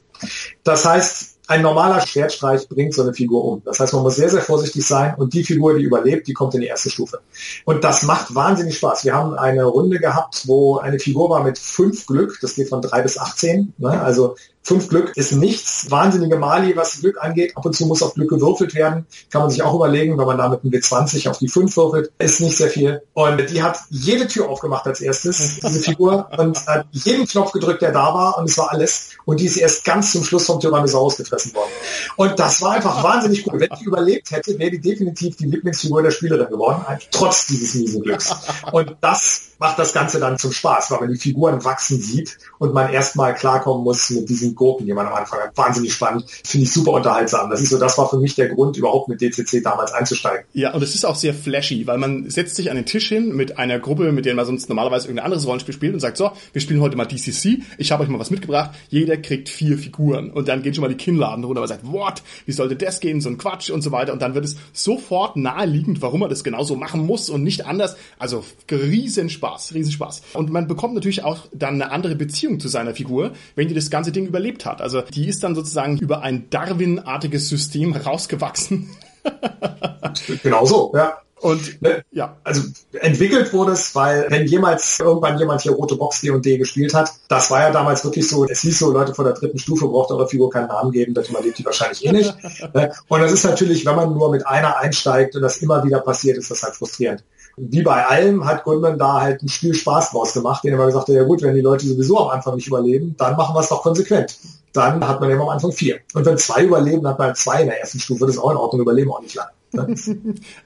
Das heißt, ein normaler Schwertstreich bringt so eine Figur um. Das heißt, man muss sehr, sehr vorsichtig sein und die Figur, die überlebt, die kommt in die erste Stufe. Und das macht wahnsinnig Spaß. Wir haben eine Runde gehabt, wo eine Figur war mit fünf Glück, das geht von drei bis 18. Ne? Also Fünf Glück ist nichts. Wahnsinnige Mali, was Glück angeht. Ab und zu muss auf Glück gewürfelt werden. Kann man sich auch überlegen, wenn man da mit einem W20 auf die 5 würfelt. Ist nicht sehr viel. Und die hat jede Tür aufgemacht als erstes, diese Figur, und hat jeden Knopf gedrückt, der da war. Und es war alles. Und die ist erst ganz zum Schluss vom Tyrannosaurus gefressen worden. Und das war einfach wahnsinnig cool. Wenn die überlebt hätte, wäre die definitiv die Lieblingsfigur der Spielerin geworden, trotz dieses miesen Glücks. Und das macht das Ganze dann zum Spaß, weil man die Figuren wachsen sieht und man erstmal klarkommen muss mit diesen Gurken, die man am Anfang hat. Wahnsinnig spannend. Finde ich super unterhaltsam. Das ist so, das war für mich der Grund, überhaupt mit DCC damals einzusteigen. Ja, und es ist auch sehr flashy, weil man setzt sich an den Tisch hin mit einer Gruppe, mit der man sonst normalerweise irgendein anderes Rollenspiel spielt und sagt, so, wir spielen heute mal DCC. Ich habe euch mal was mitgebracht. Jeder kriegt vier Figuren. Und dann gehen schon mal die Kinnladen runter, und sagt, what? Wie sollte das gehen? So ein Quatsch und so weiter. Und dann wird es sofort naheliegend, warum man das genauso machen muss und nicht anders. Also, riesen Spaß, riesen Spaß. Und man bekommt natürlich auch dann eine andere Beziehung zu seiner Figur, wenn die das ganze Ding überlebt hat. Also die ist dann sozusagen über ein Darwin-artiges System rausgewachsen. <laughs> genau so, ja. Und ne, ja, also entwickelt wurde es, weil wenn jemals irgendwann jemand hier rote Box D&D gespielt hat, das war ja damals wirklich so, es hieß so, Leute vor der dritten Stufe braucht eure Figur keinen Namen geben, das überlebt die wahrscheinlich eh nicht. <laughs> Ne? Und das ist natürlich, wenn man nur mit einer einsteigt und das immer wieder passiert, ist das halt frustrierend wie bei allem hat Goodman da halt ein Spiel Spaß draus gemacht, den er mal gesagt hat, ja gut, wenn die Leute sowieso am Anfang nicht überleben, dann machen wir es doch konsequent. Dann hat man eben am Anfang vier. Und wenn zwei überleben, dann hat man halt zwei in der ersten Stufe, das ist auch in Ordnung, überleben auch nicht lang.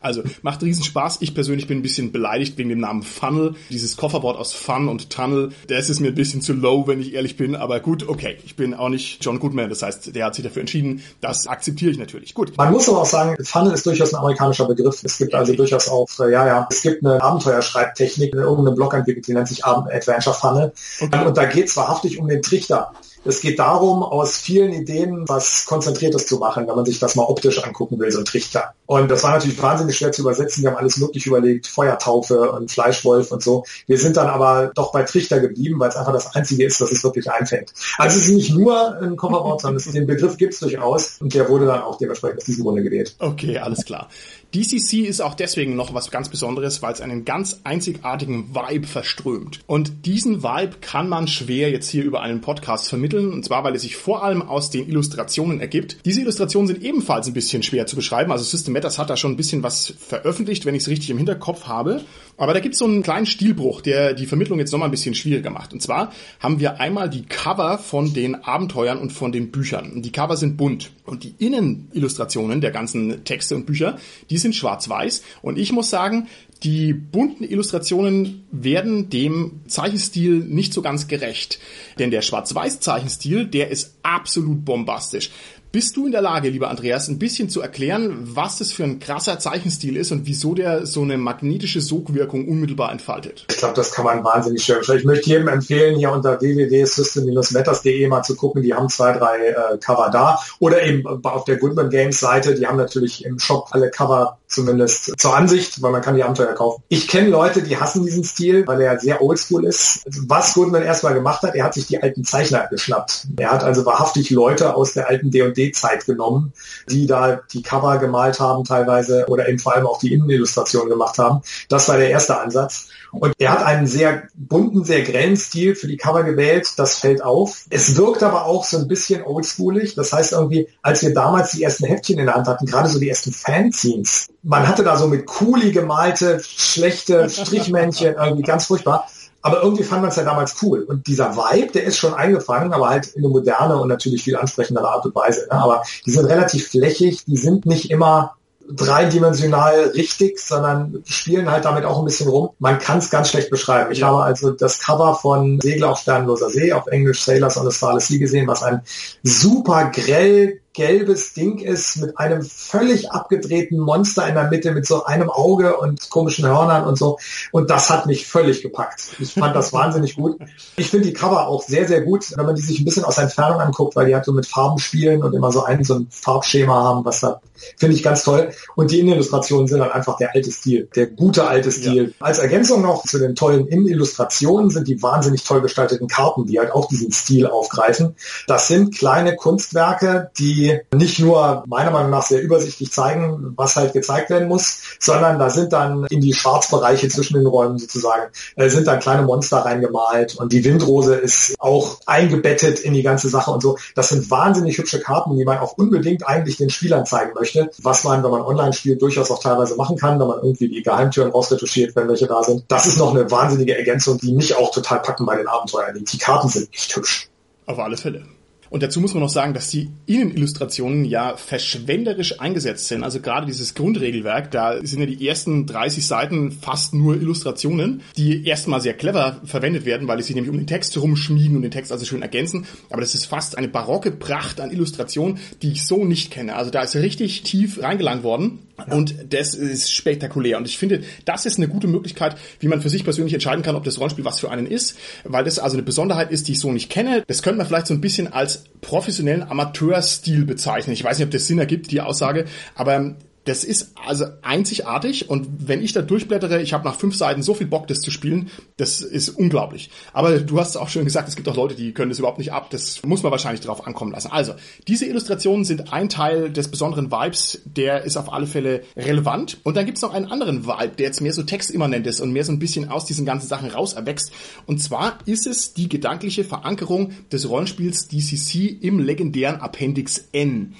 Also macht riesen Spaß. Ich persönlich bin ein bisschen beleidigt wegen dem Namen Funnel. Dieses Kofferwort aus Fun und Tunnel, das ist mir ein bisschen zu low, wenn ich ehrlich bin. Aber gut, okay. Ich bin auch nicht John Goodman. Das heißt, der hat sich dafür entschieden. Das akzeptiere ich natürlich. Gut. Man muss aber auch sagen, Funnel ist durchaus ein amerikanischer Begriff. Es gibt also durchaus auch, äh, ja, ja, es gibt eine Abenteuerschreibtechnik, irgendeine Blog entwickelt, die nennt sich Adventure Funnel. Okay. Und da geht es wahrhaftig um den Trichter. Es geht darum, aus vielen Ideen was Konzentriertes zu machen, wenn man sich das mal optisch angucken will, so ein Trichter. Und das war natürlich wahnsinnig schwer zu übersetzen. Wir haben alles möglich überlegt, Feuertaufe und Fleischwolf und so. Wir sind dann aber doch bei Trichter geblieben, weil es einfach das Einzige ist, was es wirklich einfängt. Also es ist nicht nur ein Kofferwort, sondern den Begriff gibt es durchaus und der wurde dann auch dementsprechend aus diesem Grunde gewählt. Okay, alles klar. DCC ist auch deswegen noch was ganz Besonderes, weil es einen ganz einzigartigen Vibe verströmt. Und diesen Vibe kann man schwer jetzt hier über einen Podcast vermitteln, und zwar weil es sich vor allem aus den Illustrationen ergibt. Diese Illustrationen sind ebenfalls ein bisschen schwer zu beschreiben, also System Matters hat da schon ein bisschen was veröffentlicht, wenn ich es richtig im Hinterkopf habe. Aber da gibt es so einen kleinen Stilbruch, der die Vermittlung jetzt nochmal ein bisschen schwieriger macht. Und zwar haben wir einmal die Cover von den Abenteuern und von den Büchern. Und die Cover sind bunt. Und die Innenillustrationen der ganzen Texte und Bücher, die sind schwarz-weiß. Und ich muss sagen, die bunten Illustrationen werden dem Zeichenstil nicht so ganz gerecht. Denn der Schwarz-Weiß-Zeichenstil, der ist absolut bombastisch. Bist du in der Lage, lieber Andreas, ein bisschen zu erklären, was das für ein krasser Zeichenstil ist und wieso der so eine magnetische Sogwirkung unmittelbar entfaltet? Ich glaube, das kann man wahnsinnig schön Ich möchte jedem empfehlen, hier unter www.system-matters.de mal zu gucken. Die haben zwei, drei äh, Cover da. Oder eben auf der Goodman Games Seite. Die haben natürlich im Shop alle Cover zumindest zur Ansicht, weil man kann die Abenteuer kaufen. Ich kenne Leute, die hassen diesen Stil, weil er sehr oldschool ist. Was Goodman erstmal gemacht hat, er hat sich die alten Zeichner geschnappt. Er hat also wahrhaftig Leute aus der alten D&D Zeit genommen, die da die Cover gemalt haben teilweise oder eben vor allem auch die Innenillustration gemacht haben. Das war der erste Ansatz. Und er hat einen sehr bunten, sehr grellen Stil für die Cover gewählt. Das fällt auf. Es wirkt aber auch so ein bisschen oldschoolig. Das heißt irgendwie, als wir damals die ersten Heftchen in der Hand hatten, gerade so die ersten Fanzines, man hatte da so mit Kuli gemalte, schlechte Strichmännchen, irgendwie ganz furchtbar. Aber irgendwie fand man es ja damals cool. Und dieser Vibe, der ist schon eingefangen, aber halt in eine moderne und natürlich viel ansprechendere Art und Weise. Ne? Aber die sind relativ flächig, die sind nicht immer dreidimensional richtig, sondern spielen halt damit auch ein bisschen rum. Man kann es ganz schlecht beschreiben. Ich ja. habe also das Cover von Segler auf Sternloser See, auf Englisch Sailors on the Starless Sea gesehen, was ein super grell gelbes Ding ist mit einem völlig abgedrehten Monster in der Mitte mit so einem Auge und komischen Hörnern und so. Und das hat mich völlig gepackt. Ich fand das wahnsinnig gut. Ich finde die Cover auch sehr, sehr gut, wenn man die sich ein bisschen aus der Entfernung anguckt, weil die halt so mit Farben spielen und immer so ein, so ein Farbschema haben, was da finde ich ganz toll. Und die Innenillustrationen sind dann einfach der alte Stil, der gute alte Stil. Ja. Als Ergänzung noch zu den tollen Innenillustrationen sind die wahnsinnig toll gestalteten Karten, die halt auch diesen Stil aufgreifen. Das sind kleine Kunstwerke, die nicht nur meiner Meinung nach sehr übersichtlich zeigen, was halt gezeigt werden muss, sondern da sind dann in die Schwarzbereiche zwischen den Räumen sozusagen, äh, sind dann kleine Monster reingemalt und die Windrose ist auch eingebettet in die ganze Sache und so. Das sind wahnsinnig hübsche Karten, die man auch unbedingt eigentlich den Spielern zeigen möchte, was man, wenn man online spielt, durchaus auch teilweise machen kann, wenn man irgendwie die Geheimtüren rausretuschiert, wenn welche da sind. Das ist noch eine wahnsinnige Ergänzung, die mich auch total packen bei den Abenteuern. Die Karten sind echt hübsch. Auf alle Fälle. Und dazu muss man noch sagen, dass die Innenillustrationen ja verschwenderisch eingesetzt sind. Also gerade dieses Grundregelwerk, da sind ja die ersten 30 Seiten fast nur Illustrationen, die erstmal sehr clever verwendet werden, weil sie nämlich um den Text herumschmiegen und den Text also schön ergänzen. Aber das ist fast eine barocke Pracht an Illustrationen, die ich so nicht kenne. Also da ist richtig tief reingelangt worden. Und das ist spektakulär. Und ich finde, das ist eine gute Möglichkeit, wie man für sich persönlich entscheiden kann, ob das Rollenspiel was für einen ist, weil das also eine Besonderheit ist, die ich so nicht kenne. Das könnte man vielleicht so ein bisschen als professionellen Amateurstil bezeichnen. Ich weiß nicht, ob das Sinn ergibt, die Aussage, aber das ist also einzigartig und wenn ich da durchblättere, ich habe nach fünf Seiten so viel Bock, das zu spielen, das ist unglaublich. Aber du hast auch schon gesagt, es gibt auch Leute, die können das überhaupt nicht ab. Das muss man wahrscheinlich drauf ankommen lassen. Also, diese Illustrationen sind ein Teil des besonderen Vibes, der ist auf alle Fälle relevant. Und dann gibt's noch einen anderen Vibe, der jetzt mehr so textimmanent ist und mehr so ein bisschen aus diesen ganzen Sachen raus erwächst. Und zwar ist es die gedankliche Verankerung des Rollenspiels DCC im legendären Appendix N.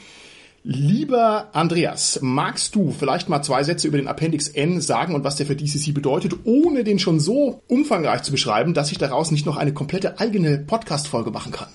Lieber Andreas, magst du vielleicht mal zwei Sätze über den Appendix N sagen und was der für DCC bedeutet, ohne den schon so umfangreich zu beschreiben, dass ich daraus nicht noch eine komplette eigene Podcast-Folge machen kann?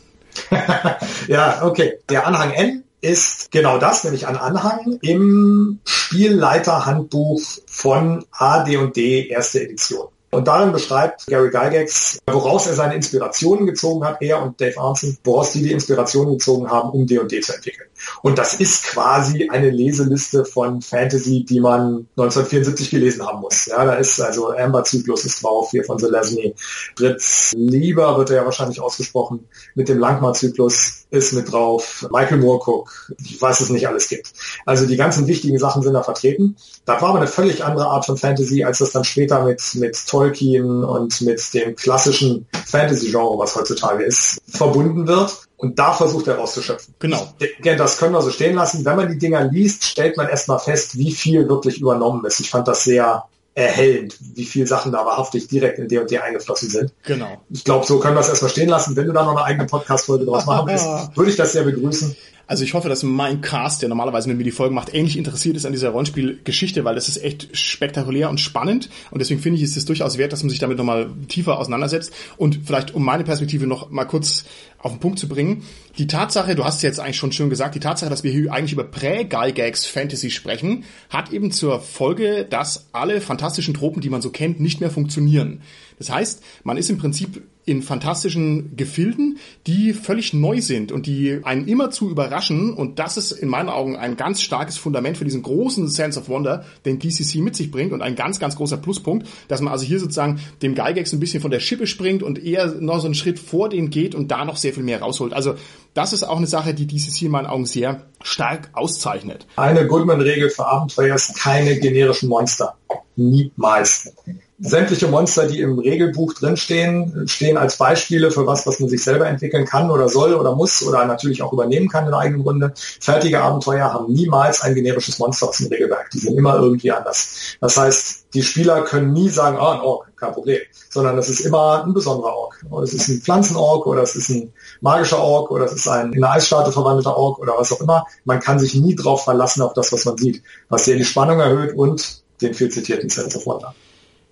<laughs> ja, okay. Der Anhang N ist genau das, nämlich ein Anhang im Spielleiterhandbuch von AD&D erste Edition. Und darin beschreibt Gary Gygax, woraus er seine Inspirationen gezogen hat, er und Dave Arnson, woraus die die Inspirationen gezogen haben, um D&D zu entwickeln. Und das ist quasi eine Leseliste von Fantasy, die man 1974 gelesen haben muss. Ja, da ist also Amber Zyklus ist drauf, hier von Zelazny. Fritz Lieber wird er ja wahrscheinlich ausgesprochen, mit dem Langmar-Zyklus ist mit drauf. Michael Moorcook, ich weiß es nicht alles gibt. Also die ganzen wichtigen Sachen sind da vertreten. Das war aber eine völlig andere Art von Fantasy, als das dann später mit, mit Tolkien und mit dem klassischen Fantasy-Genre, was heutzutage ist, verbunden wird. Und da versucht er rauszuschöpfen. Genau. Das können wir so stehen lassen. Wenn man die Dinger liest, stellt man erstmal fest, wie viel wirklich übernommen ist. Ich fand das sehr erhellend, wie viel Sachen da wahrhaftig direkt in D&D eingeflossen sind. Genau. Ich glaube, so können wir es erstmal stehen lassen. Wenn du da noch eine eigene Podcast-Folge draus machen willst, <laughs> würde ich das sehr begrüßen. Also ich hoffe, dass mein Cast, der normalerweise mit mir die Folgen macht, ähnlich interessiert ist an dieser Rollenspielgeschichte, weil das ist echt spektakulär und spannend. Und deswegen finde ich, ist es durchaus wert, dass man sich damit nochmal tiefer auseinandersetzt. Und vielleicht, um meine Perspektive noch mal kurz auf den Punkt zu bringen, die Tatsache, du hast es jetzt eigentlich schon schön gesagt, die Tatsache, dass wir hier eigentlich über Prä-Gygax Fantasy sprechen, hat eben zur Folge, dass alle fantastischen Tropen, die man so kennt, nicht mehr funktionieren. Das heißt, man ist im Prinzip in fantastischen Gefilden, die völlig neu sind und die einen immer zu überraschen. Und das ist in meinen Augen ein ganz starkes Fundament für diesen großen Sense of Wonder, den DCC mit sich bringt und ein ganz, ganz großer Pluspunkt, dass man also hier sozusagen dem Gygax ein bisschen von der Schippe springt und eher noch so einen Schritt vor den geht und da noch sehr viel mehr rausholt. Also das ist auch eine Sache, die DCC in meinen Augen sehr stark auszeichnet. Eine Goodman-Regel für Abenteuer ist keine generischen Monster. Niemals sämtliche Monster, die im Regelbuch drinstehen, stehen als Beispiele für was, was man sich selber entwickeln kann oder soll oder muss oder natürlich auch übernehmen kann in der eigenen Runde. Fertige Abenteuer haben niemals ein generisches Monster aus dem Regelwerk. Die sind immer irgendwie anders. Das heißt, die Spieler können nie sagen, ah, ein Ork, kein Problem, sondern es ist immer ein besonderer Ork. Oder es ist ein Pflanzenork oder es ist ein magischer Ork oder es ist ein in eine Eisstarte verwandelter Ork oder was auch immer. Man kann sich nie drauf verlassen auf das, was man sieht, was sehr die Spannung erhöht und den viel zitierten Sense of Wonder.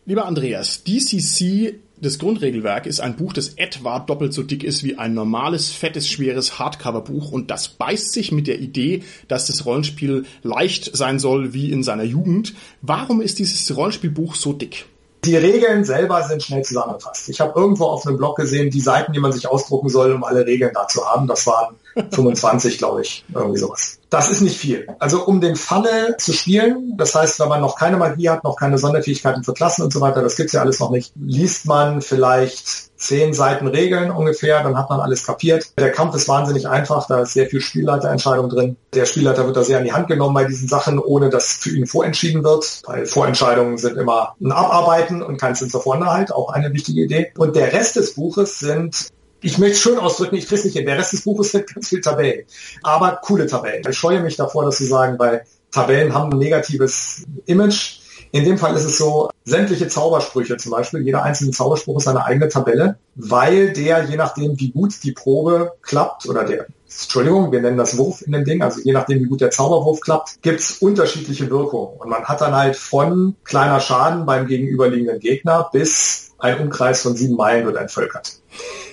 Lieber Andreas, DCC, das Grundregelwerk, ist ein Buch, das etwa doppelt so dick ist wie ein normales, fettes, schweres Hardcover-Buch und das beißt sich mit der Idee, dass das Rollenspiel leicht sein soll wie in seiner Jugend. Warum ist dieses Rollenspielbuch so dick? Die Regeln selber sind schnell zusammengefasst. Ich habe irgendwo auf einem Blog gesehen, die Seiten, die man sich ausdrucken soll, um alle Regeln da zu haben. Das waren 25, glaube ich, irgendwie sowas. Das ist nicht viel. Also um den Funnel zu spielen, das heißt, wenn man noch keine Magie hat, noch keine Sonderfähigkeiten für Klassen und so weiter, das gibt's ja alles noch nicht, liest man vielleicht zehn Seiten Regeln ungefähr, dann hat man alles kapiert. Der Kampf ist wahnsinnig einfach, da ist sehr viel Spielleiterentscheidung drin. Der Spielleiter wird da sehr an die Hand genommen bei diesen Sachen, ohne dass für ihn vorentschieden wird, weil Vorentscheidungen sind immer ein Abarbeiten und kein Sinn zur halt, auch eine wichtige Idee. Und der Rest des Buches sind ich möchte schön ausdrücken, ich kriege nicht hin. Der Rest des Buches sind ganz viele Tabellen. Aber coole Tabellen. Ich scheue mich davor, das zu sagen, weil Tabellen haben ein negatives Image. In dem Fall ist es so, sämtliche Zaubersprüche zum Beispiel, jeder einzelne Zauberspruch ist eine eigene Tabelle, weil der, je nachdem, wie gut die Probe klappt, oder der, Entschuldigung, wir nennen das Wurf in dem Ding, also je nachdem, wie gut der Zauberwurf klappt, gibt es unterschiedliche Wirkungen. Und man hat dann halt von kleiner Schaden beim gegenüberliegenden Gegner bis ein Umkreis von sieben Meilen wird entvölkert.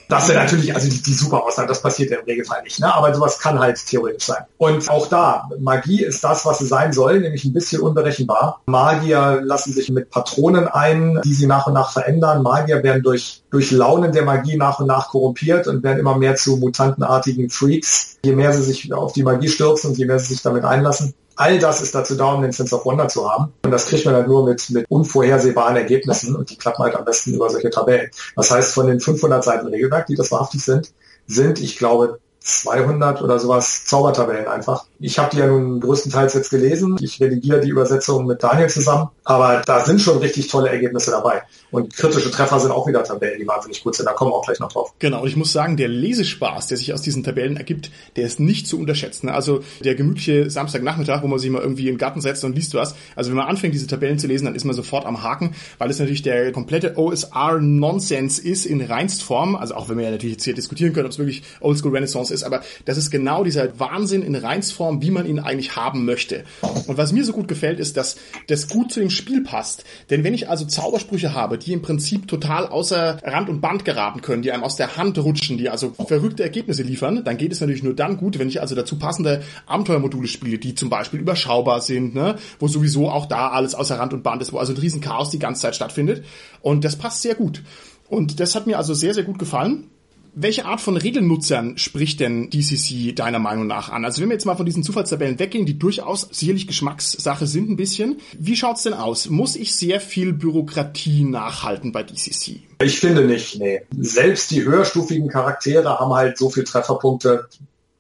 Das wäre natürlich, also die, die super Ausnahme, das passiert ja im Regelfall nicht, ne? aber sowas kann halt theoretisch sein. Und auch da, Magie ist das, was sie sein soll, nämlich ein bisschen unberechenbar. Magier lassen sich mit Patronen ein, die sie nach und nach verändern. Magier werden durch, durch Launen der Magie nach und nach korrumpiert und werden immer mehr zu mutantenartigen Freaks, je mehr sie sich auf die Magie stürzen und je mehr sie sich damit einlassen. All das ist dazu da, um den Sense of Wonder zu haben. Und das kriegt man halt nur mit, mit unvorhersehbaren Ergebnissen und die klappen halt am besten über solche Tabellen. Das heißt, von den 500 Seiten Regelwerk, die das wahrhaftig sind, sind, ich glaube, 200 oder sowas Zaubertabellen einfach. Ich habe die ja nun größtenteils jetzt gelesen. Ich redigiere die Übersetzung mit Daniel zusammen. Aber da sind schon richtig tolle Ergebnisse dabei. Und kritische Treffer sind auch wieder Tabellen, die wahnsinnig gut sind. Da kommen wir auch gleich noch drauf. Genau. Und ich muss sagen, der Lesespaß, der sich aus diesen Tabellen ergibt, der ist nicht zu unterschätzen. Also der gemütliche Samstagnachmittag, wo man sich mal irgendwie in den Garten setzt und liest was. Also wenn man anfängt, diese Tabellen zu lesen, dann ist man sofort am Haken, weil es natürlich der komplette OSR-Nonsens ist in reinst Form. Also auch wenn wir ja natürlich jetzt hier diskutieren können, ob es wirklich Oldschool Renaissance ist, aber das ist genau dieser Wahnsinn in Reinsform, wie man ihn eigentlich haben möchte. Und was mir so gut gefällt, ist, dass das gut zu dem Spiel passt. Denn wenn ich also Zaubersprüche habe, die im Prinzip total außer Rand und Band geraten können, die einem aus der Hand rutschen, die also verrückte Ergebnisse liefern, dann geht es natürlich nur dann gut, wenn ich also dazu passende Abenteuermodule spiele, die zum Beispiel überschaubar sind, ne? wo sowieso auch da alles außer Rand und Band ist, wo also ein Riesenchaos die ganze Zeit stattfindet. Und das passt sehr gut. Und das hat mir also sehr, sehr gut gefallen. Welche Art von Regelnutzern spricht denn DCC deiner Meinung nach an? Also wenn wir jetzt mal von diesen Zufallstabellen weggehen, die durchaus sicherlich Geschmackssache sind ein bisschen. Wie schaut's denn aus? Muss ich sehr viel Bürokratie nachhalten bei DCC? Ich finde nicht, nee. Selbst die höherstufigen Charaktere haben halt so viel Trefferpunkte,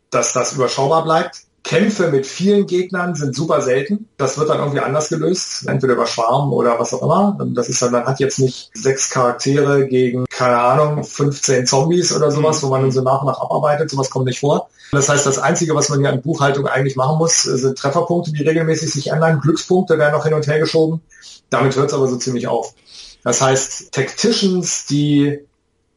dass das überschaubar bleibt. Kämpfe mit vielen Gegnern sind super selten. Das wird dann irgendwie anders gelöst, entweder über Schwarm oder was auch immer. Das ist dann, man hat jetzt nicht sechs Charaktere gegen, keine Ahnung, 15 Zombies oder sowas, wo man dann so nach und nach abarbeitet. Sowas kommt nicht vor. Das heißt, das Einzige, was man hier an Buchhaltung eigentlich machen muss, sind Trefferpunkte, die regelmäßig sich ändern. Glückspunkte werden noch hin und her geschoben. Damit hört es aber so ziemlich auf. Das heißt, Tacticians, die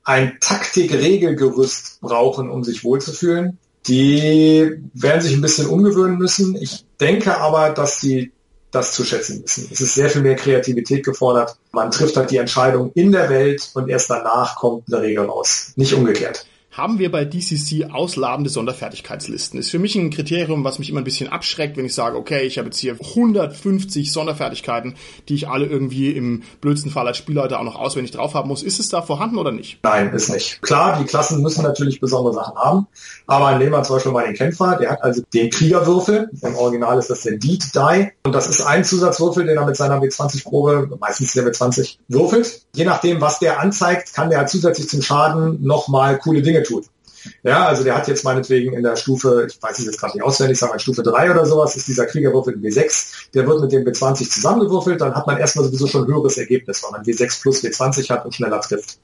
ein Taktik-Regelgerüst brauchen, um sich wohlzufühlen, die werden sich ein bisschen umgewöhnen müssen. Ich denke aber, dass sie das zu schätzen wissen. Es ist sehr viel mehr Kreativität gefordert. Man trifft halt die Entscheidung in der Welt und erst danach kommt eine Regel raus. Nicht umgekehrt haben wir bei DCC ausladende Sonderfertigkeitslisten. Ist für mich ein Kriterium, was mich immer ein bisschen abschreckt, wenn ich sage, okay, ich habe jetzt hier 150 Sonderfertigkeiten, die ich alle irgendwie im blödsten Fall als Spielleiter auch noch auswendig drauf haben muss. Ist es da vorhanden oder nicht? Nein, ist nicht. Klar, die Klassen müssen natürlich besondere Sachen haben, aber nehmen wir zum Beispiel mal den Kämpfer, der hat also den Kriegerwürfel. Im Original ist das der Deed Die und das ist ein Zusatzwürfel, den er mit seiner W20-Probe, meistens der W20, würfelt. Je nachdem, was der anzeigt, kann der zusätzlich zum Schaden nochmal coole Dinge tun. Ja, also der hat jetzt meinetwegen in der Stufe, ich weiß es jetzt gerade nicht auswendig, sagen wir Stufe 3 oder sowas, ist dieser Kriegerwürfel ein W6, der wird mit dem W20 zusammengewürfelt, dann hat man erstmal sowieso schon höheres Ergebnis, weil man W6 plus W20 hat und schneller trifft.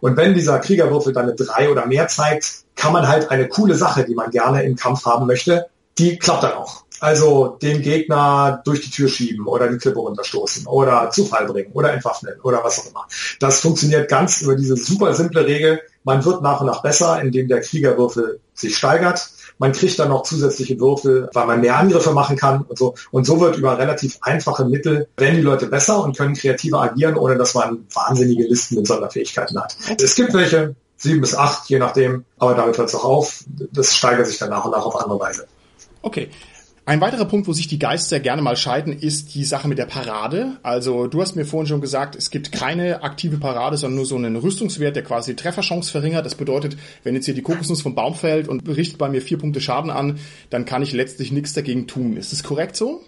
Und wenn dieser Kriegerwürfel dann eine 3 oder mehr zeigt, kann man halt eine coole Sache, die man gerne im Kampf haben möchte, die klappt dann auch. Also den Gegner durch die Tür schieben oder die Klippe runterstoßen oder zu Fall bringen oder entwaffnen oder was auch immer. Das funktioniert ganz über diese super simple Regel. Man wird nach und nach besser, indem der Kriegerwürfel sich steigert. Man kriegt dann noch zusätzliche Würfel, weil man mehr Angriffe machen kann und so. Und so wird über relativ einfache Mittel, werden die Leute besser und können kreativer agieren, ohne dass man wahnsinnige Listen mit Sonderfähigkeiten hat. Es gibt welche, sieben bis acht, je nachdem, aber damit hört es auch auf. Das steigert sich dann nach und nach auf andere Weise. Okay. Ein weiterer Punkt, wo sich die Geister gerne mal scheiden, ist die Sache mit der Parade. Also du hast mir vorhin schon gesagt, es gibt keine aktive Parade, sondern nur so einen Rüstungswert, der quasi Trefferchance verringert. Das bedeutet, wenn jetzt hier die Kokosnuss vom Baum fällt und richtet bei mir vier Punkte Schaden an, dann kann ich letztlich nichts dagegen tun. Ist das korrekt so?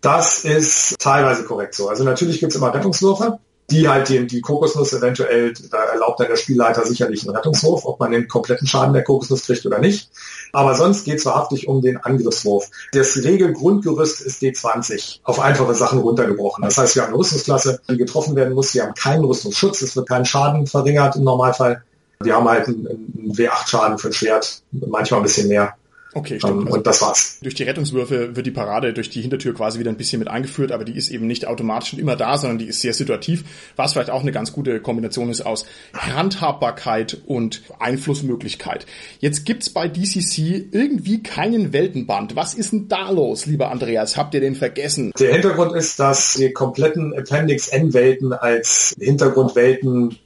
Das ist teilweise korrekt so. Also natürlich gibt es immer Rettungswürfe die halt die, die Kokosnuss eventuell, da erlaubt dann der Spielleiter sicherlich einen Rettungswurf, ob man den kompletten Schaden der Kokosnuss kriegt oder nicht. Aber sonst geht es wahrhaftig um den Angriffswurf. Das Regelgrundgerüst ist D20 auf einfache Sachen runtergebrochen. Das heißt, wir haben eine Rüstungsklasse, die getroffen werden muss. Wir haben keinen Rüstungsschutz, es wird kein Schaden verringert im Normalfall. Wir haben halt einen, einen W8-Schaden für ein Schwert, manchmal ein bisschen mehr. Okay, stimmt. Ähm, also und das war's. Durch die Rettungswürfe wird die Parade durch die Hintertür quasi wieder ein bisschen mit eingeführt, aber die ist eben nicht automatisch und immer da, sondern die ist sehr situativ, was vielleicht auch eine ganz gute Kombination ist aus Handhabbarkeit und Einflussmöglichkeit. Jetzt gibt's bei DCC irgendwie keinen Weltenband. Was ist denn da los, lieber Andreas? Habt ihr den vergessen? Der Hintergrund ist, dass die kompletten Appendix N-Welten als Hintergrundwelten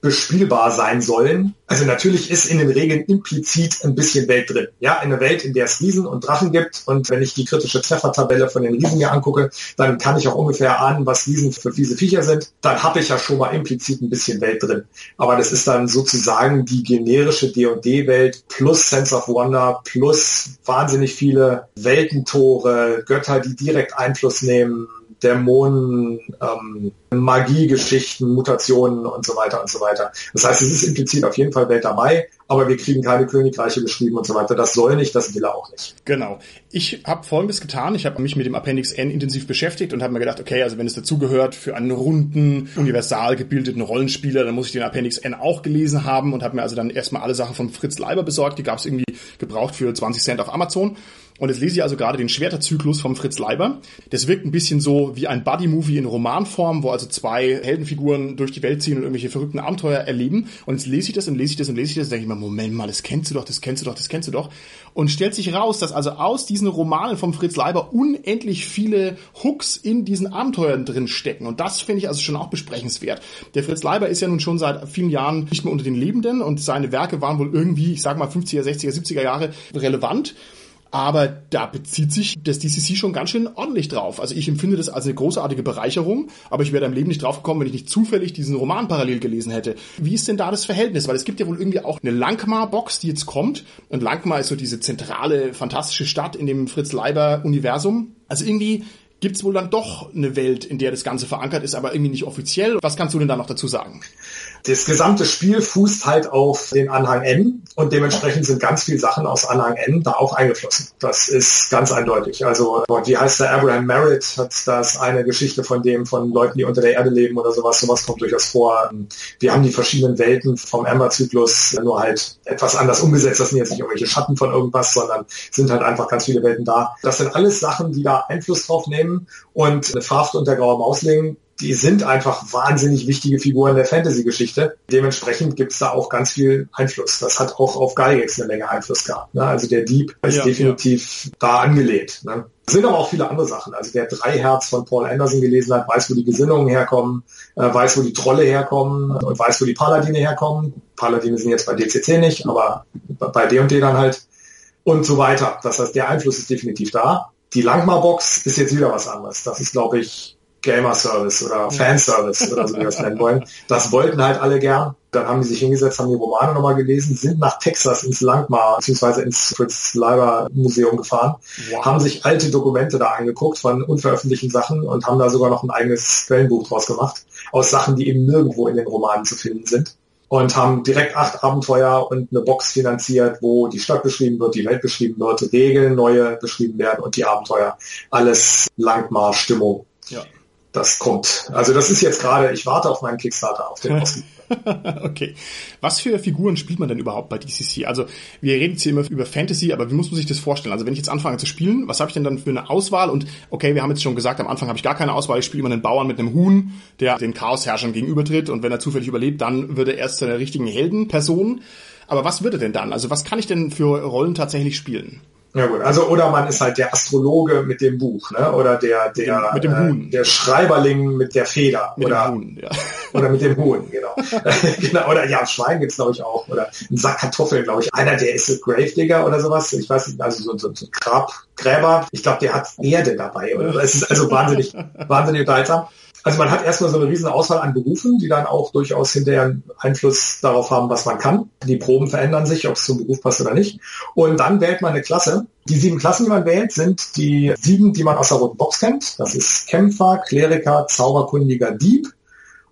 bespielbar sein sollen. Also natürlich ist in den Regeln implizit ein bisschen Welt drin. Ja, eine Welt, in der es Riesen und Drachen gibt. Und wenn ich die kritische Treffertabelle von den Riesen mir angucke, dann kann ich auch ungefähr ahnen, was Riesen für fiese Viecher sind. Dann habe ich ja schon mal implizit ein bisschen Welt drin. Aber das ist dann sozusagen die generische D&D-Welt plus Sense of Wonder plus wahnsinnig viele Weltentore, Götter, die direkt Einfluss nehmen, Dämonen, ähm, Magiegeschichten, Mutationen und so weiter und so weiter. Das heißt, es ist implizit auf jeden Fall Welt dabei, aber wir kriegen keine Königreiche beschrieben und so weiter. Das soll nicht, das will er auch nicht. Genau. Ich habe Folgendes getan. Ich habe mich mit dem Appendix N intensiv beschäftigt und habe mir gedacht, okay, also wenn es dazugehört für einen runden, universal gebildeten Rollenspieler, dann muss ich den Appendix N auch gelesen haben und habe mir also dann erstmal alle Sachen von Fritz Leiber besorgt. Die gab es irgendwie gebraucht für 20 Cent auf Amazon. Und jetzt lese ich also gerade den Schwerterzyklus vom Fritz Leiber. Das wirkt ein bisschen so wie ein Buddy-Movie in Romanform, wo also zwei Heldenfiguren durch die Welt ziehen und irgendwelche verrückten Abenteuer erleben. Und jetzt lese ich das und lese ich das und lese ich das und denke ich mir, Moment mal, das kennst du doch, das kennst du doch, das kennst du doch. Und stellt sich raus, dass also aus diesen Romanen vom Fritz Leiber unendlich viele Hooks in diesen Abenteuern drin stecken. Und das finde ich also schon auch besprechenswert. Der Fritz Leiber ist ja nun schon seit vielen Jahren nicht mehr unter den Lebenden und seine Werke waren wohl irgendwie, ich sag mal 50er, 60er, 70er Jahre relevant. Aber da bezieht sich das DCC schon ganz schön ordentlich drauf. Also ich empfinde das als eine großartige Bereicherung, aber ich wäre im Leben nicht drauf gekommen, wenn ich nicht zufällig diesen Roman parallel gelesen hätte. Wie ist denn da das Verhältnis? Weil es gibt ja wohl irgendwie auch eine Langmar-Box, die jetzt kommt. Und Langmar ist so diese zentrale, fantastische Stadt in dem Fritz-Leiber-Universum. Also irgendwie gibt's wohl dann doch eine Welt, in der das Ganze verankert ist, aber irgendwie nicht offiziell. Was kannst du denn da noch dazu sagen? Das gesamte Spiel fußt halt auf den Anhang N und dementsprechend sind ganz viele Sachen aus Anhang N da auch eingeflossen. Das ist ganz eindeutig. Also, wie heißt der Abraham Merritt hat das eine Geschichte von dem, von Leuten, die unter der Erde leben oder sowas. Sowas kommt durchaus vor. Wir haben die verschiedenen Welten vom Amber-Zyklus nur halt etwas anders umgesetzt. Das sind jetzt nicht irgendwelche Schatten von irgendwas, sondern sind halt einfach ganz viele Welten da. Das sind alles Sachen, die da Einfluss drauf nehmen und eine Farft und der graue Mausling die sind einfach wahnsinnig wichtige Figuren der Fantasy-Geschichte. Dementsprechend gibt es da auch ganz viel Einfluss. Das hat auch auf Gygax eine Menge Einfluss gehabt. Ne? Also der Dieb ist ja, definitiv ja. da angelehnt. Ne? Es sind aber auch viele andere Sachen. Also wer Dreiherz von Paul Anderson gelesen hat, weiß, wo die Gesinnungen herkommen, äh, weiß, wo die Trolle herkommen und weiß, wo die Paladine herkommen. Paladine sind jetzt bei DCC nicht, aber bei D&D dann halt und so weiter. Das heißt, der Einfluss ist definitiv da. Die Langmar-Box ist jetzt wieder was anderes. Das ist, glaube ich, Gamer-Service oder Fanservice oder so wie wir es nennen wollen. Das wollten halt alle gern. Dann haben die sich hingesetzt, haben die Romane nochmal gelesen, sind nach Texas ins Langmar bzw. ins Fritz Leiber Museum gefahren, wow. haben sich alte Dokumente da angeguckt von unveröffentlichten Sachen und haben da sogar noch ein eigenes Quellenbuch draus gemacht, aus Sachen, die eben nirgendwo in den Romanen zu finden sind und haben direkt acht Abenteuer und eine Box finanziert, wo die Stadt beschrieben wird, die Welt beschrieben wird, Regeln neue beschrieben werden und die Abenteuer. Alles Langmar-Stimmung. Ja das kommt. Also das ist jetzt gerade, ich warte auf meinen Kickstarter, auf den <laughs> okay. Was für Figuren spielt man denn überhaupt bei DCC? Also wir reden jetzt hier immer über Fantasy, aber wie muss man sich das vorstellen? Also wenn ich jetzt anfange zu spielen, was habe ich denn dann für eine Auswahl? Und okay, wir haben jetzt schon gesagt, am Anfang habe ich gar keine Auswahl. Ich spiele immer einen Bauern mit einem Huhn, der den Chaosherrschern gegenübertritt und wenn er zufällig überlebt, dann wird er erst zu einer richtigen Heldenperson. Aber was würde denn dann? Also was kann ich denn für Rollen tatsächlich spielen? Ja gut, also oder man ist halt der Astrologe mit dem Buch, ne? Oder der der mit dem, mit dem. Äh, der Schreiberling mit der Feder mit oder Huhn, ja. <laughs> oder mit dem Huhn, genau. <laughs> genau oder ja, Schwein gibt's glaube ich auch oder ein Sack Kartoffeln, glaube ich. Einer der ist Gravedigger oder sowas, ich weiß nicht, also so, so, so ein Grab Gräber. Ich glaube, der hat Erde dabei oder es ist also wahnsinnig <laughs> wahnsinnig unterhaltsam. Also man hat erstmal so eine riesen Auswahl an Berufen, die dann auch durchaus hinterher Einfluss darauf haben, was man kann. Die Proben verändern sich, ob es zum Beruf passt oder nicht. Und dann wählt man eine Klasse. Die sieben Klassen, die man wählt, sind die sieben, die man aus der roten Box kennt. Das ist Kämpfer, Kleriker, Zauberkundiger, Dieb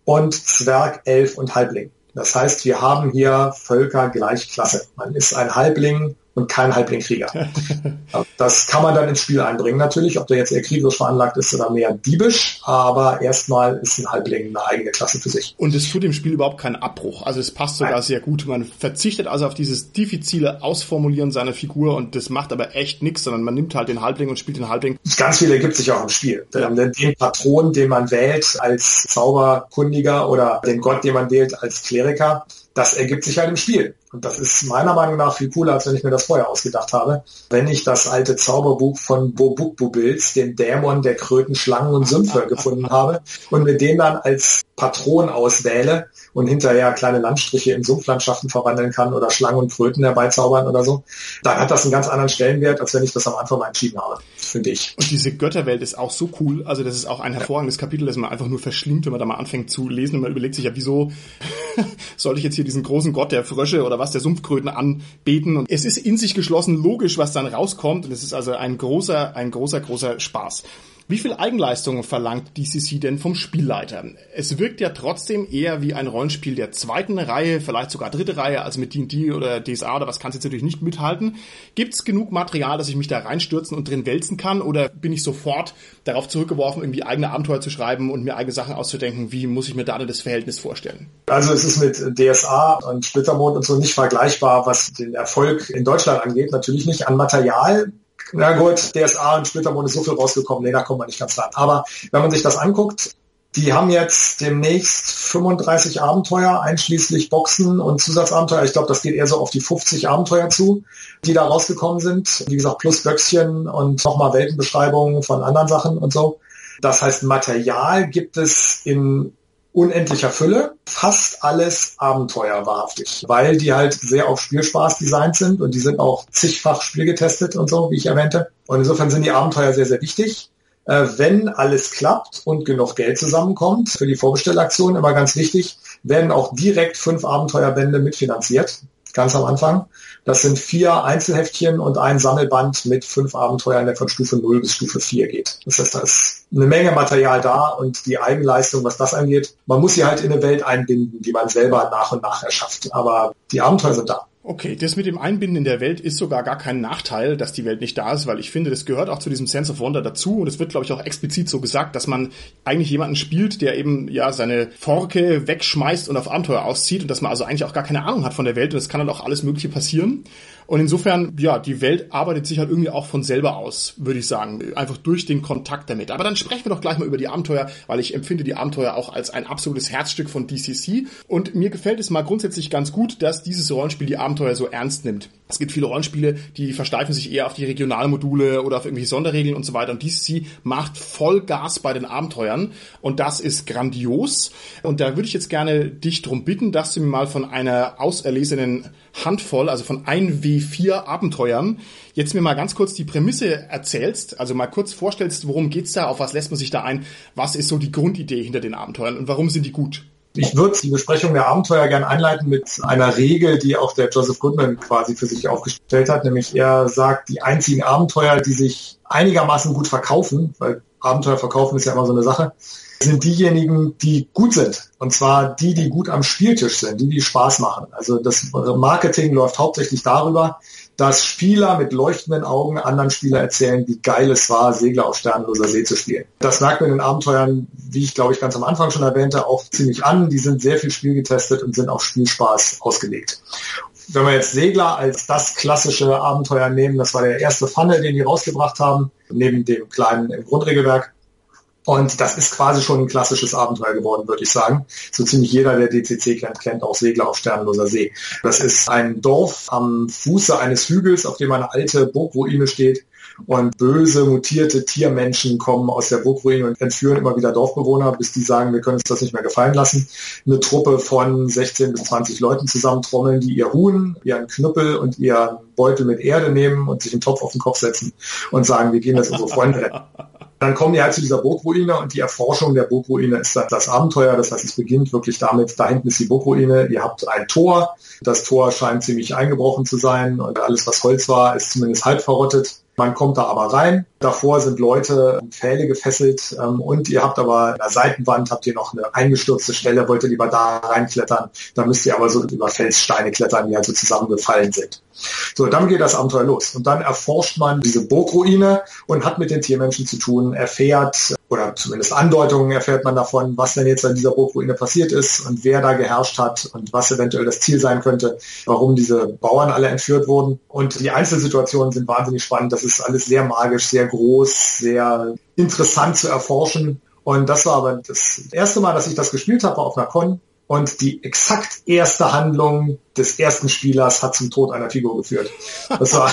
und Zwerg, Elf und Halbling. Das heißt, wir haben hier Völker gleich Klasse. Man ist ein Halbling und kein Halblingkrieger. <laughs> das kann man dann ins Spiel einbringen natürlich, ob der jetzt eher kriegerisch veranlagt ist oder mehr diebisch, aber erstmal ist ein Halbling eine eigene Klasse für sich. Und es tut dem Spiel überhaupt keinen Abbruch. Also es passt sogar Nein. sehr gut. Man verzichtet also auf dieses diffizile Ausformulieren seiner Figur und das macht aber echt nichts, sondern man nimmt halt den Halbling und spielt den Halbling. Ganz viel ergibt sich auch im Spiel. Ja. Den Patron, den man wählt als Zauberkundiger oder den Gott, den man wählt als Kleriker, das ergibt sich halt im Spiel. Und das ist meiner Meinung nach viel cooler, als wenn ich mir das vorher ausgedacht habe. Wenn ich das alte Zauberbuch von Bobukbubils, den Dämon der Kröten, Schlangen und Sümpfe <laughs> gefunden habe und mir den dann als Patron auswähle und hinterher kleine Landstriche in Sumpflandschaften verwandeln kann oder Schlangen und Kröten herbeizaubern oder so, dann hat das einen ganz anderen Stellenwert, als wenn ich das am Anfang mal entschieden habe, finde ich. Und diese Götterwelt ist auch so cool. Also das ist auch ein hervorragendes Kapitel, das man einfach nur verschlingt, wenn man da mal anfängt zu lesen und man überlegt sich ja, wieso <laughs> soll ich jetzt hier diesen großen Gott der Frösche oder was der Sumpfkröten anbeten? Und es ist in sich geschlossen logisch, was dann rauskommt und es ist also ein großer, ein großer, großer Spaß. Wie viel Eigenleistung verlangt DCC denn vom Spielleiter? Es wirkt ja trotzdem eher wie ein Rollenspiel der zweiten Reihe, vielleicht sogar dritte Reihe, als mit D&D oder DSA oder was kannst du jetzt natürlich nicht mithalten. Gibt es genug Material, dass ich mich da reinstürzen und drin wälzen kann oder bin ich sofort darauf zurückgeworfen, irgendwie eigene Abenteuer zu schreiben und mir eigene Sachen auszudenken? Wie muss ich mir da denn das Verhältnis vorstellen? Also es ist mit DSA und Splittermond und so nicht vergleichbar, was den Erfolg in Deutschland angeht. Natürlich nicht an Material na gut, DSA und Splittermond ist so viel rausgekommen, nee, da kommt man nicht ganz ran. Aber wenn man sich das anguckt, die haben jetzt demnächst 35 Abenteuer, einschließlich Boxen und Zusatzabenteuer. Ich glaube, das geht eher so auf die 50 Abenteuer zu, die da rausgekommen sind. Wie gesagt, plus Böckchen und nochmal Weltenbeschreibungen von anderen Sachen und so. Das heißt, Material gibt es in unendlicher Fülle, fast alles abenteuerwahrhaftig, weil die halt sehr auf Spielspaß designt sind und die sind auch zigfach spielgetestet und so, wie ich erwähnte. Und insofern sind die Abenteuer sehr, sehr wichtig. Äh, wenn alles klappt und genug Geld zusammenkommt für die Vorbestellaktion, immer ganz wichtig, werden auch direkt fünf Abenteuerbände mitfinanziert ganz am Anfang. Das sind vier Einzelheftchen und ein Sammelband mit fünf Abenteuern, der von Stufe 0 bis Stufe 4 geht. Das heißt, da ist eine Menge Material da und die Eigenleistung, was das angeht, man muss sie halt in eine Welt einbinden, die man selber nach und nach erschafft. Aber die Abenteuer sind da. Okay, das mit dem Einbinden in der Welt ist sogar gar kein Nachteil, dass die Welt nicht da ist, weil ich finde, das gehört auch zu diesem Sense of Wonder dazu und es wird, glaube ich, auch explizit so gesagt, dass man eigentlich jemanden spielt, der eben ja seine Forke wegschmeißt und auf Abenteuer auszieht und dass man also eigentlich auch gar keine Ahnung hat von der Welt und es kann dann auch alles Mögliche passieren. Und insofern, ja, die Welt arbeitet sich halt irgendwie auch von selber aus, würde ich sagen. Einfach durch den Kontakt damit. Aber dann sprechen wir doch gleich mal über die Abenteuer, weil ich empfinde die Abenteuer auch als ein absolutes Herzstück von DCC. Und mir gefällt es mal grundsätzlich ganz gut, dass dieses Rollenspiel die Abenteuer so ernst nimmt. Es gibt viele Rollenspiele, die versteifen sich eher auf die Regionalmodule oder auf irgendwelche Sonderregeln und so weiter. Und DCC macht voll Gas bei den Abenteuern. Und das ist grandios. Und da würde ich jetzt gerne dich drum bitten, dass du mir mal von einer auserlesenen Handvoll, also von ein W4 Abenteuern, jetzt mir mal ganz kurz die Prämisse erzählst, also mal kurz vorstellst, worum geht's da, auf was lässt man sich da ein, was ist so die Grundidee hinter den Abenteuern und warum sind die gut? Ich würde die Besprechung der Abenteuer gerne einleiten mit einer Regel, die auch der Joseph Goodman quasi für sich aufgestellt hat, nämlich er sagt, die einzigen Abenteuer, die sich einigermaßen gut verkaufen, weil Abenteuer verkaufen ist ja immer so eine Sache, sind diejenigen, die gut sind. Und zwar die, die gut am Spieltisch sind, die, die Spaß machen. Also das Marketing läuft hauptsächlich darüber, dass Spieler mit leuchtenden Augen anderen Spieler erzählen, wie geil es war, Segler auf sternloser See zu spielen. Das merkt man in den Abenteuern, wie ich glaube ich ganz am Anfang schon erwähnte, auch ziemlich an. Die sind sehr viel spielgetestet und sind auf Spielspaß ausgelegt. Wenn wir jetzt Segler als das klassische Abenteuer nehmen, das war der erste Funnel, den die rausgebracht haben, neben dem kleinen im Grundregelwerk, und das ist quasi schon ein klassisches Abenteuer geworden, würde ich sagen. So ziemlich jeder, der DCC kennt, kennt auch Segler auf Sternloser See. Das ist ein Dorf am Fuße eines Hügels, auf dem eine alte Burgruine steht. Und böse, mutierte Tiermenschen kommen aus der Burgruine und entführen immer wieder Dorfbewohner, bis die sagen, wir können uns das nicht mehr gefallen lassen. Eine Truppe von 16 bis 20 Leuten zusammentrommeln, die ihr Huhn, ihren Knüppel und ihren Beutel mit Erde nehmen und sich einen Topf auf den Kopf setzen und sagen, wir gehen jetzt unsere Freunde retten. <laughs> Dann kommen die halt zu dieser Burgruine und die Erforschung der Burgruine ist das Abenteuer. Das heißt, es beginnt wirklich damit, da hinten ist die Burgruine, ihr habt ein Tor. Das Tor scheint ziemlich eingebrochen zu sein und alles, was Holz war, ist zumindest halb verrottet. Man kommt da aber rein Davor sind Leute Pfähle gefesselt ähm, und ihr habt aber an der Seitenwand habt ihr noch eine eingestürzte Stelle, wollt ihr lieber da reinklettern. Da müsst ihr aber so über Felssteine klettern, die halt so zusammengefallen sind. So, dann geht das Abenteuer los. Und dann erforscht man diese Burgruine und hat mit den Tiermenschen zu tun, erfährt, oder zumindest Andeutungen erfährt man davon, was denn jetzt an dieser Burgruine passiert ist und wer da geherrscht hat und was eventuell das Ziel sein könnte, warum diese Bauern alle entführt wurden. Und die Einzelsituationen sind wahnsinnig spannend. Das ist alles sehr magisch, sehr groß, sehr interessant zu erforschen. Und das war aber das erste Mal, dass ich das gespielt habe, war auf einer Con. Und die exakt erste Handlung des ersten Spielers hat zum Tod einer Figur geführt. Das war,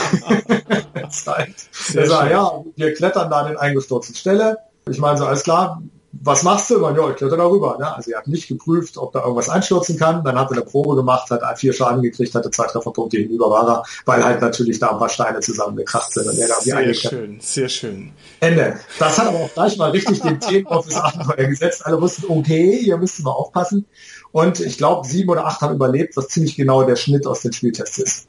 <laughs> das war, das war ja, wir klettern da an den eingestürzten Stelle. Ich meine so, alles klar, was machst du? Man, ja, ich kletter darüber. Ne? Also er hat nicht geprüft, ob da irgendwas einstürzen kann. Dann hat er eine Probe gemacht, hat vier Schaden gekriegt, hatte zwei Trefferpunkte hinüber war er, weil halt natürlich da ein paar Steine zusammengekracht sind. Und er da sehr schön, sehr schön. Ende. Das hat aber auch gleich mal richtig den Themen auf das <laughs> Abenteuer gesetzt. Alle wussten, okay, ihr müsst mal aufpassen. Und ich glaube, sieben oder acht haben überlebt, was ziemlich genau der Schnitt aus den Spieltests ist.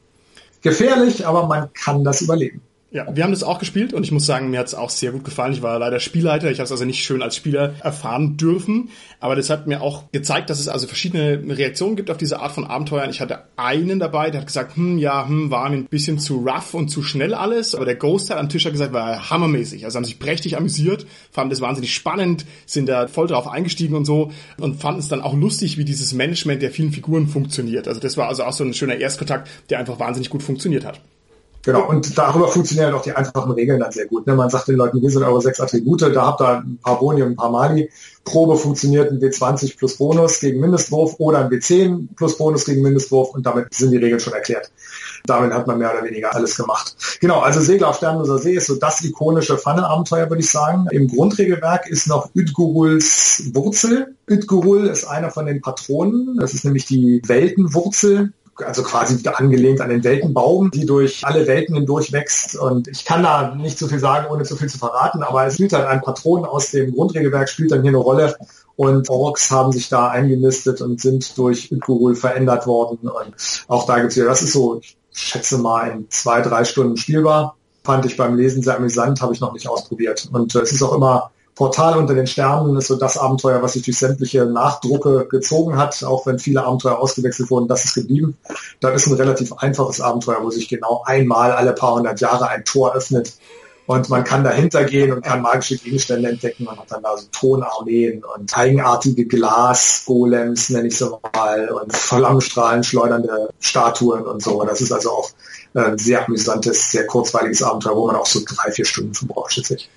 Gefährlich, aber man kann das überleben. Ja, wir haben das auch gespielt und ich muss sagen, mir hat es auch sehr gut gefallen. Ich war leider Spielleiter, ich habe es also nicht schön als Spieler erfahren dürfen, aber das hat mir auch gezeigt, dass es also verschiedene Reaktionen gibt auf diese Art von Abenteuern. Ich hatte einen dabei, der hat gesagt, hm, ja, hm, war ein bisschen zu rough und zu schnell alles, aber der Ghost hat am Tisch hat gesagt, war hammermäßig. Also haben sich prächtig amüsiert, fanden das wahnsinnig spannend, sind da voll drauf eingestiegen und so und fanden es dann auch lustig, wie dieses Management der vielen Figuren funktioniert. Also das war also auch so ein schöner Erstkontakt, der einfach wahnsinnig gut funktioniert hat. Genau, und darüber funktionieren auch die einfachen Regeln dann sehr gut. Ne? Man sagt den Leuten, hier sind eure sechs Attribute, da habt ihr ein paar Boni und ein paar Mali. Probe funktioniert ein W20 plus Bonus gegen Mindestwurf oder ein W10 plus Bonus gegen Mindestwurf und damit sind die Regeln schon erklärt. Damit hat man mehr oder weniger alles gemacht. Genau, also Segler auf Sternloser See ist so das ikonische Pfanneabenteuer, würde ich sagen. Im Grundregelwerk ist noch Udguruls Wurzel. Udgurul ist einer von den Patronen. Das ist nämlich die Weltenwurzel also quasi wieder angelehnt an den Weltenbaum, die durch alle Welten hindurch wächst. Und ich kann da nicht so viel sagen, ohne zu viel zu verraten, aber es spielt halt ein Patron aus dem Grundregelwerk, spielt dann hier eine Rolle. Und Orks haben sich da eingenistet und sind durch Ikurul verändert worden. Und auch da gibt's wieder, das ist so, ich schätze mal, in zwei, drei Stunden spielbar. Fand ich beim Lesen sehr amüsant, habe ich noch nicht ausprobiert. Und äh, es ist auch immer Portal unter den Sternen ist so das Abenteuer, was sich durch sämtliche Nachdrucke gezogen hat, auch wenn viele Abenteuer ausgewechselt wurden, das ist geblieben. Das ist ein relativ einfaches Abenteuer, wo sich genau einmal alle paar hundert Jahre ein Tor öffnet und man kann dahinter gehen und kann magische Gegenstände entdecken. Man hat dann da so Tonarmeen und eigenartige Glasgolems, nenne ich so mal, und Flammenstrahlen schleudernde Statuen und so. Das ist also auch ein sehr amüsantes, sehr kurzweiliges Abenteuer, wo man auch so drei, vier Stunden für braucht, schätze ich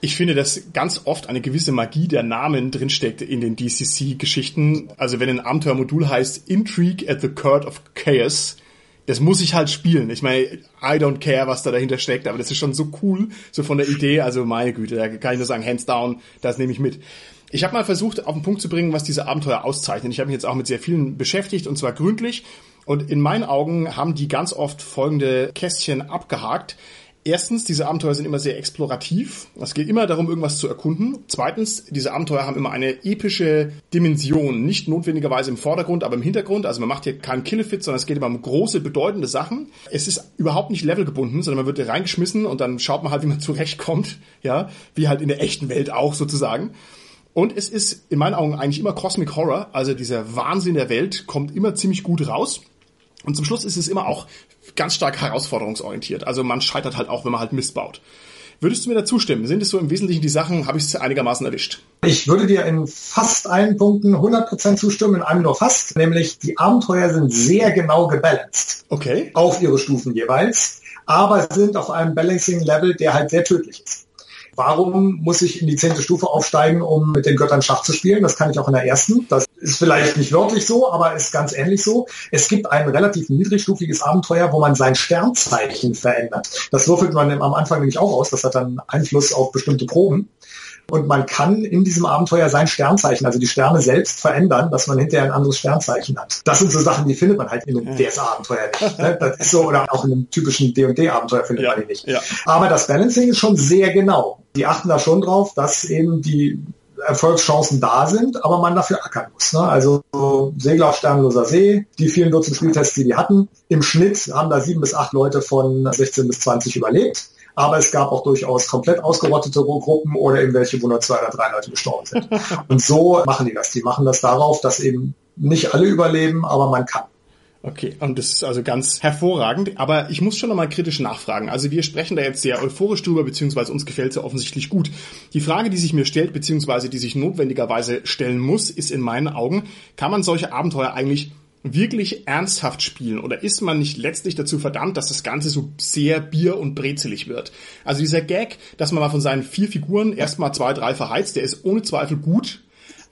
ich finde, dass ganz oft eine gewisse Magie der Namen drinsteckt in den DCC-Geschichten. Also wenn ein Abenteuermodul heißt Intrigue at the Court of Chaos, das muss ich halt spielen. Ich meine, I don't care, was da dahinter steckt, aber das ist schon so cool, so von der Idee. Also meine Güte, da kann ich nur sagen, hands down, das nehme ich mit. Ich habe mal versucht, auf den Punkt zu bringen, was diese Abenteuer auszeichnen. Ich habe mich jetzt auch mit sehr vielen beschäftigt und zwar gründlich. Und in meinen Augen haben die ganz oft folgende Kästchen abgehakt. Erstens, diese Abenteuer sind immer sehr explorativ. Es geht immer darum, irgendwas zu erkunden. Zweitens, diese Abenteuer haben immer eine epische Dimension. Nicht notwendigerweise im Vordergrund, aber im Hintergrund. Also man macht hier keinen Killefit, sondern es geht immer um große, bedeutende Sachen. Es ist überhaupt nicht levelgebunden, sondern man wird reingeschmissen und dann schaut man halt, wie man <laughs> zurechtkommt. Ja, wie halt in der echten Welt auch sozusagen. Und es ist in meinen Augen eigentlich immer Cosmic Horror. Also dieser Wahnsinn der Welt kommt immer ziemlich gut raus. Und zum Schluss ist es immer auch ganz stark herausforderungsorientiert. Also man scheitert halt auch, wenn man halt Mist baut. Würdest du mir da zustimmen? Sind es so im Wesentlichen die Sachen, habe ich es einigermaßen erwischt? Ich würde dir in fast allen Punkten 100% zustimmen, in einem nur fast, nämlich die Abenteuer sind sehr genau gebalanced. Okay. Auf ihre Stufen jeweils, aber sind auf einem Balancing-Level, der halt sehr tödlich ist. Warum muss ich in die zehnte Stufe aufsteigen, um mit den Göttern Schach zu spielen? Das kann ich auch in der ersten. Das ist vielleicht nicht wörtlich so, aber ist ganz ähnlich so. Es gibt ein relativ niedrigstufiges Abenteuer, wo man sein Sternzeichen verändert. Das würfelt man am Anfang nämlich auch aus. Das hat dann Einfluss auf bestimmte Proben. Und man kann in diesem Abenteuer sein Sternzeichen, also die Sterne selbst verändern, dass man hinterher ein anderes Sternzeichen hat. Das sind so Sachen, die findet man halt in einem DS-Abenteuer nicht. Ne? Das ist so, oder auch in einem typischen D&D-Abenteuer findet ja, man die nicht. Ja. Aber das Balancing ist schon sehr genau. Die achten da schon drauf, dass eben die Erfolgschancen da sind, aber man dafür ackern muss. Ne? Also Segler auf Sternloser See, die vielen Dutzend Spieltests, die die hatten, im Schnitt haben da sieben bis acht Leute von 16 bis 20 überlebt. Aber es gab auch durchaus komplett ausgerottete Gruppen oder eben welche, wo nur zwei oder drei Leute gestorben sind. <laughs> Und so machen die das. Die machen das darauf, dass eben nicht alle überleben, aber man kann. Okay, und das ist also ganz hervorragend. Aber ich muss schon nochmal kritisch nachfragen. Also wir sprechen da jetzt sehr euphorisch drüber, beziehungsweise uns gefällt es ja offensichtlich gut. Die Frage, die sich mir stellt, beziehungsweise die sich notwendigerweise stellen muss, ist in meinen Augen, kann man solche Abenteuer eigentlich wirklich ernsthaft spielen oder ist man nicht letztlich dazu verdammt, dass das Ganze so sehr bier- und brezelig wird? Also dieser Gag, dass man mal von seinen vier Figuren erstmal zwei, drei verheizt, der ist ohne Zweifel gut,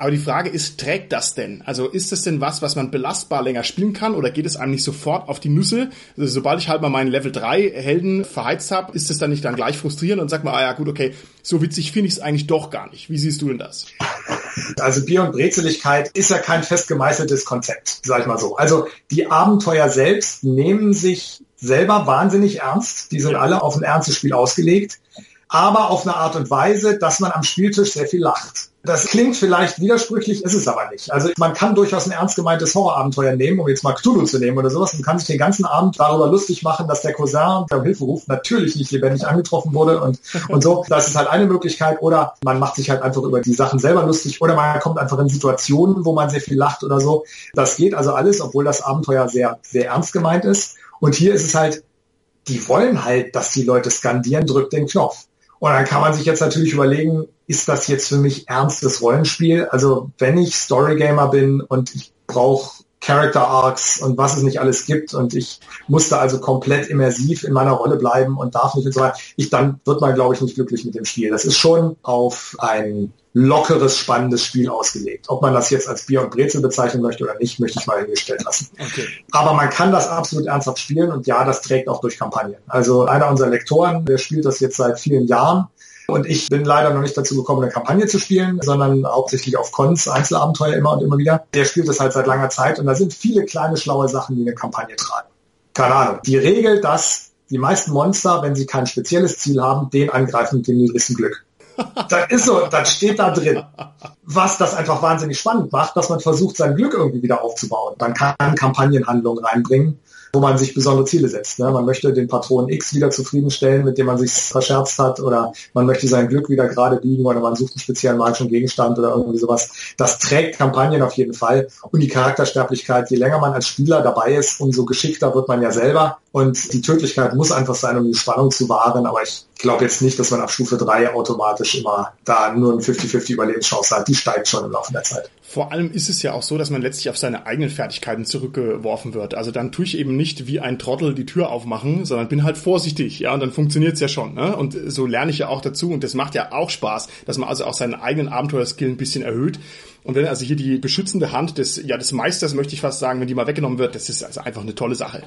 aber die Frage ist, trägt das denn? Also ist das denn was, was man belastbar länger spielen kann oder geht es einem nicht sofort auf die Nüsse? Also sobald ich halt mal meinen Level 3 Helden verheizt habe, ist das dann nicht dann gleich frustrierend und sag mal, ah ja gut, okay, so witzig finde ich es eigentlich doch gar nicht. Wie siehst du denn das? Also Bier und Brezeligkeit ist ja kein fest gemeißeltes Konzept, sag ich mal so. Also die Abenteuer selbst nehmen sich selber wahnsinnig ernst. Die sind alle auf ein ernstes Spiel ausgelegt, aber auf eine Art und Weise, dass man am Spieltisch sehr viel lacht. Das klingt vielleicht widersprüchlich, ist es aber nicht. Also man kann durchaus ein ernst gemeintes Horrorabenteuer nehmen, um jetzt mal Cthulhu zu nehmen oder sowas, und kann sich den ganzen Abend darüber lustig machen, dass der Cousin, der um Hilfe ruft, natürlich nicht lebendig angetroffen wurde und, <laughs> und so. Das ist halt eine Möglichkeit. Oder man macht sich halt einfach über die Sachen selber lustig oder man kommt einfach in Situationen, wo man sehr viel lacht oder so. Das geht also alles, obwohl das Abenteuer sehr, sehr ernst gemeint ist. Und hier ist es halt, die wollen halt, dass die Leute skandieren, drückt den Knopf. Und dann kann man sich jetzt natürlich überlegen, ist das jetzt für mich ernstes Rollenspiel? Also wenn ich Storygamer bin und ich brauche Character Arcs und was es nicht alles gibt und ich musste also komplett immersiv in meiner Rolle bleiben und darf nicht und so weiter, ich, dann wird man, glaube ich, nicht glücklich mit dem Spiel. Das ist schon auf ein lockeres, spannendes Spiel ausgelegt. Ob man das jetzt als Bier und Brezel bezeichnen möchte oder nicht, möchte ich mal hingestellt lassen. Okay. Aber man kann das absolut ernsthaft spielen und ja, das trägt auch durch Kampagnen. Also einer unserer Lektoren, der spielt das jetzt seit vielen Jahren und ich bin leider noch nicht dazu gekommen, eine Kampagne zu spielen, sondern hauptsächlich auf Cons, Einzelabenteuer immer und immer wieder. Der spielt das halt seit langer Zeit und da sind viele kleine schlaue Sachen, die eine Kampagne tragen. Keine Ahnung. Die Regel, dass die meisten Monster, wenn sie kein spezielles Ziel haben, den angreifen mit dem niedrigsten Glück. Das ist so, das steht da drin. Was das einfach wahnsinnig spannend macht, dass man versucht, sein Glück irgendwie wieder aufzubauen. Man kann Kampagnenhandlungen reinbringen wo man sich besondere Ziele setzt. Ne? Man möchte den Patron X wieder zufriedenstellen, mit dem man sich verscherzt hat, oder man möchte sein Glück wieder gerade biegen, oder man sucht einen speziellen magischen Gegenstand oder irgendwie sowas. Das trägt Kampagnen auf jeden Fall. Und die Charaktersterblichkeit, je länger man als Spieler dabei ist, umso geschickter wird man ja selber. Und die Tödlichkeit muss einfach sein, um die Spannung zu wahren. Aber ich glaube jetzt nicht, dass man ab Stufe 3 automatisch immer da nur ein 50-50 Überlebenschance hat. Die steigt schon im Laufe der Zeit. Vor allem ist es ja auch so, dass man letztlich auf seine eigenen Fertigkeiten zurückgeworfen wird. Also dann tue ich eben nicht wie ein Trottel die Tür aufmachen, sondern bin halt vorsichtig, ja, und dann funktioniert's ja schon. Ne? Und so lerne ich ja auch dazu und das macht ja auch Spaß, dass man also auch seinen eigenen Abenteuerskill ein bisschen erhöht. Und wenn also hier die beschützende Hand des, ja, des Meisters, möchte ich fast sagen, wenn die mal weggenommen wird, das ist also einfach eine tolle Sache.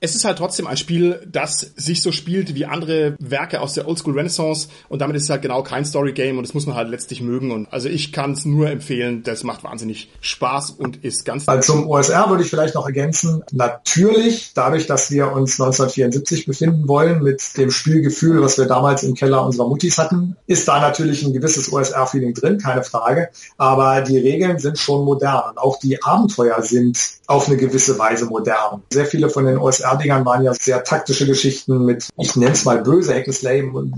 Es ist halt trotzdem ein Spiel, das sich so spielt wie andere Werke aus der Oldschool Renaissance. Und damit ist es halt genau kein Story Game und das muss man halt letztlich mögen. Und also ich kann es nur empfehlen, das macht wahnsinnig Spaß und ist ganz... Also zum OSR würde ich vielleicht noch ergänzen, natürlich, dadurch, dass wir uns 1974 befinden wollen mit dem Spielgefühl, was wir damals im Keller unserer Muttis hatten, ist da natürlich ein gewisses OSR-Feeling drin, keine Frage, aber die Regeln sind schon modern. Und auch die Abenteuer sind auf eine gewisse Weise modern. Sehr viele von den OSR-Dingern waren ja sehr taktische Geschichten mit, ich nenne es mal böse Hackenslave und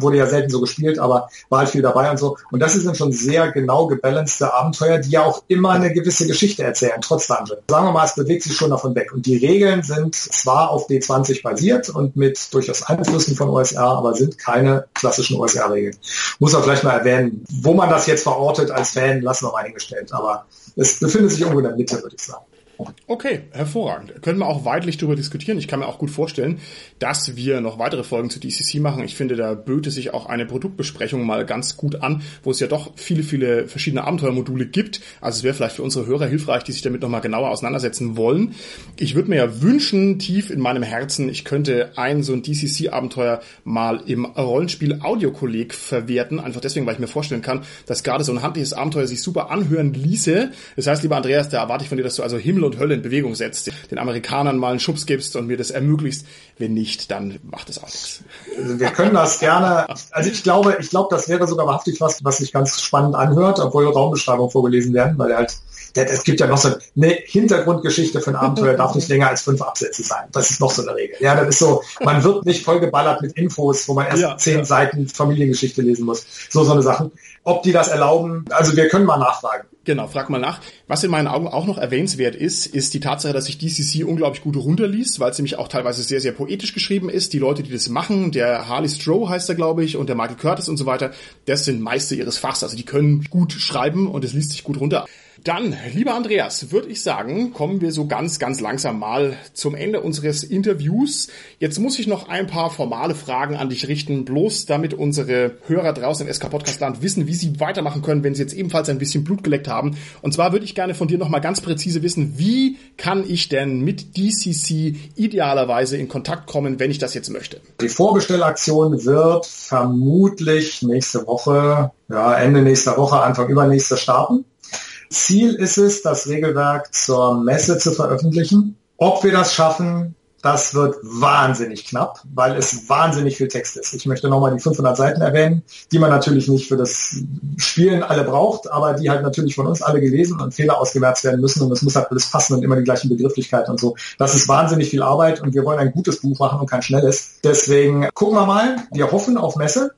wurde ja selten so gespielt, aber war halt viel dabei und so. Und das sind schon sehr genau gebalancete Abenteuer, die ja auch immer eine gewisse Geschichte erzählen, trotz Dungeon. Sagen wir mal, es bewegt sich schon davon weg. Und die Regeln sind zwar auf D20 basiert und mit durchaus Einflüssen von OSR, aber sind keine klassischen OSR-Regeln. Muss man vielleicht mal erwähnen, wo man das jetzt verortet als Fan, lassen wir mal eingestellt. Aber es befindet sich irgendwo in der Mitte, würde ich sagen. Okay, hervorragend. Können wir auch weitlich darüber diskutieren. Ich kann mir auch gut vorstellen, dass wir noch weitere Folgen zu DCC machen. Ich finde, da böte sich auch eine Produktbesprechung mal ganz gut an, wo es ja doch viele, viele verschiedene Abenteuermodule gibt. Also es wäre vielleicht für unsere Hörer hilfreich, die sich damit nochmal genauer auseinandersetzen wollen. Ich würde mir ja wünschen, tief in meinem Herzen, ich könnte ein so ein DCC-Abenteuer mal im Rollenspiel Audiokolleg verwerten. Einfach deswegen, weil ich mir vorstellen kann, dass gerade so ein handliches Abenteuer sich super anhören ließe. Das heißt, lieber Andreas, da erwarte ich von dir, dass du also Himmel und und Hölle in Bewegung setzt, den Amerikanern mal einen Schubs gibst und mir das ermöglicht. Wenn nicht, dann macht es auch nichts. Also wir können das gerne. Also ich glaube, ich glaube, das wäre sogar wahrhaftig was, was sich ganz spannend anhört, obwohl Raumbeschreibungen vorgelesen werden, weil er halt Es gibt ja noch so eine Hintergrundgeschichte für ein Abenteuer, darf nicht länger als fünf Absätze sein. Das ist noch so eine Regel. Ja, das ist so, man wird nicht vollgeballert mit Infos, wo man erst ja, zehn ja. Seiten Familiengeschichte lesen muss. So, so eine Sachen. Ob die das erlauben, also wir können mal nachfragen. Genau, frag mal nach. Was in meinen Augen auch noch erwähnenswert ist, ist die Tatsache, dass sich DCC unglaublich gut runterliest, weil es nämlich auch teilweise sehr, sehr poetisch geschrieben ist. Die Leute, die das machen, der Harley Stroh heißt er, glaube ich, und der Michael Curtis und so weiter, das sind Meister ihres Fachs. Also die können gut schreiben und es liest sich gut runter. Dann, lieber Andreas, würde ich sagen, kommen wir so ganz, ganz langsam mal zum Ende unseres Interviews. Jetzt muss ich noch ein paar formale Fragen an dich richten, bloß damit unsere Hörer draußen im SK Podcast Land wissen, wie sie weitermachen können, wenn sie jetzt ebenfalls ein bisschen Blut geleckt haben. Und zwar würde ich gerne von dir nochmal ganz präzise wissen, wie kann ich denn mit DCC idealerweise in Kontakt kommen, wenn ich das jetzt möchte? Die Vorbestellaktion wird vermutlich nächste Woche, ja, Ende nächster Woche, Anfang übernächster starten. Ziel ist es, das Regelwerk zur Messe zu veröffentlichen. Ob wir das schaffen, das wird wahnsinnig knapp, weil es wahnsinnig viel Text ist. Ich möchte nochmal die 500 Seiten erwähnen, die man natürlich nicht für das Spielen alle braucht, aber die halt natürlich von uns alle gelesen und Fehler ausgemerzt werden müssen und es muss halt alles passen und immer die gleichen Begrifflichkeiten und so. Das ist wahnsinnig viel Arbeit und wir wollen ein gutes Buch machen und kein schnelles. Deswegen gucken wir mal. Wir hoffen auf Messe.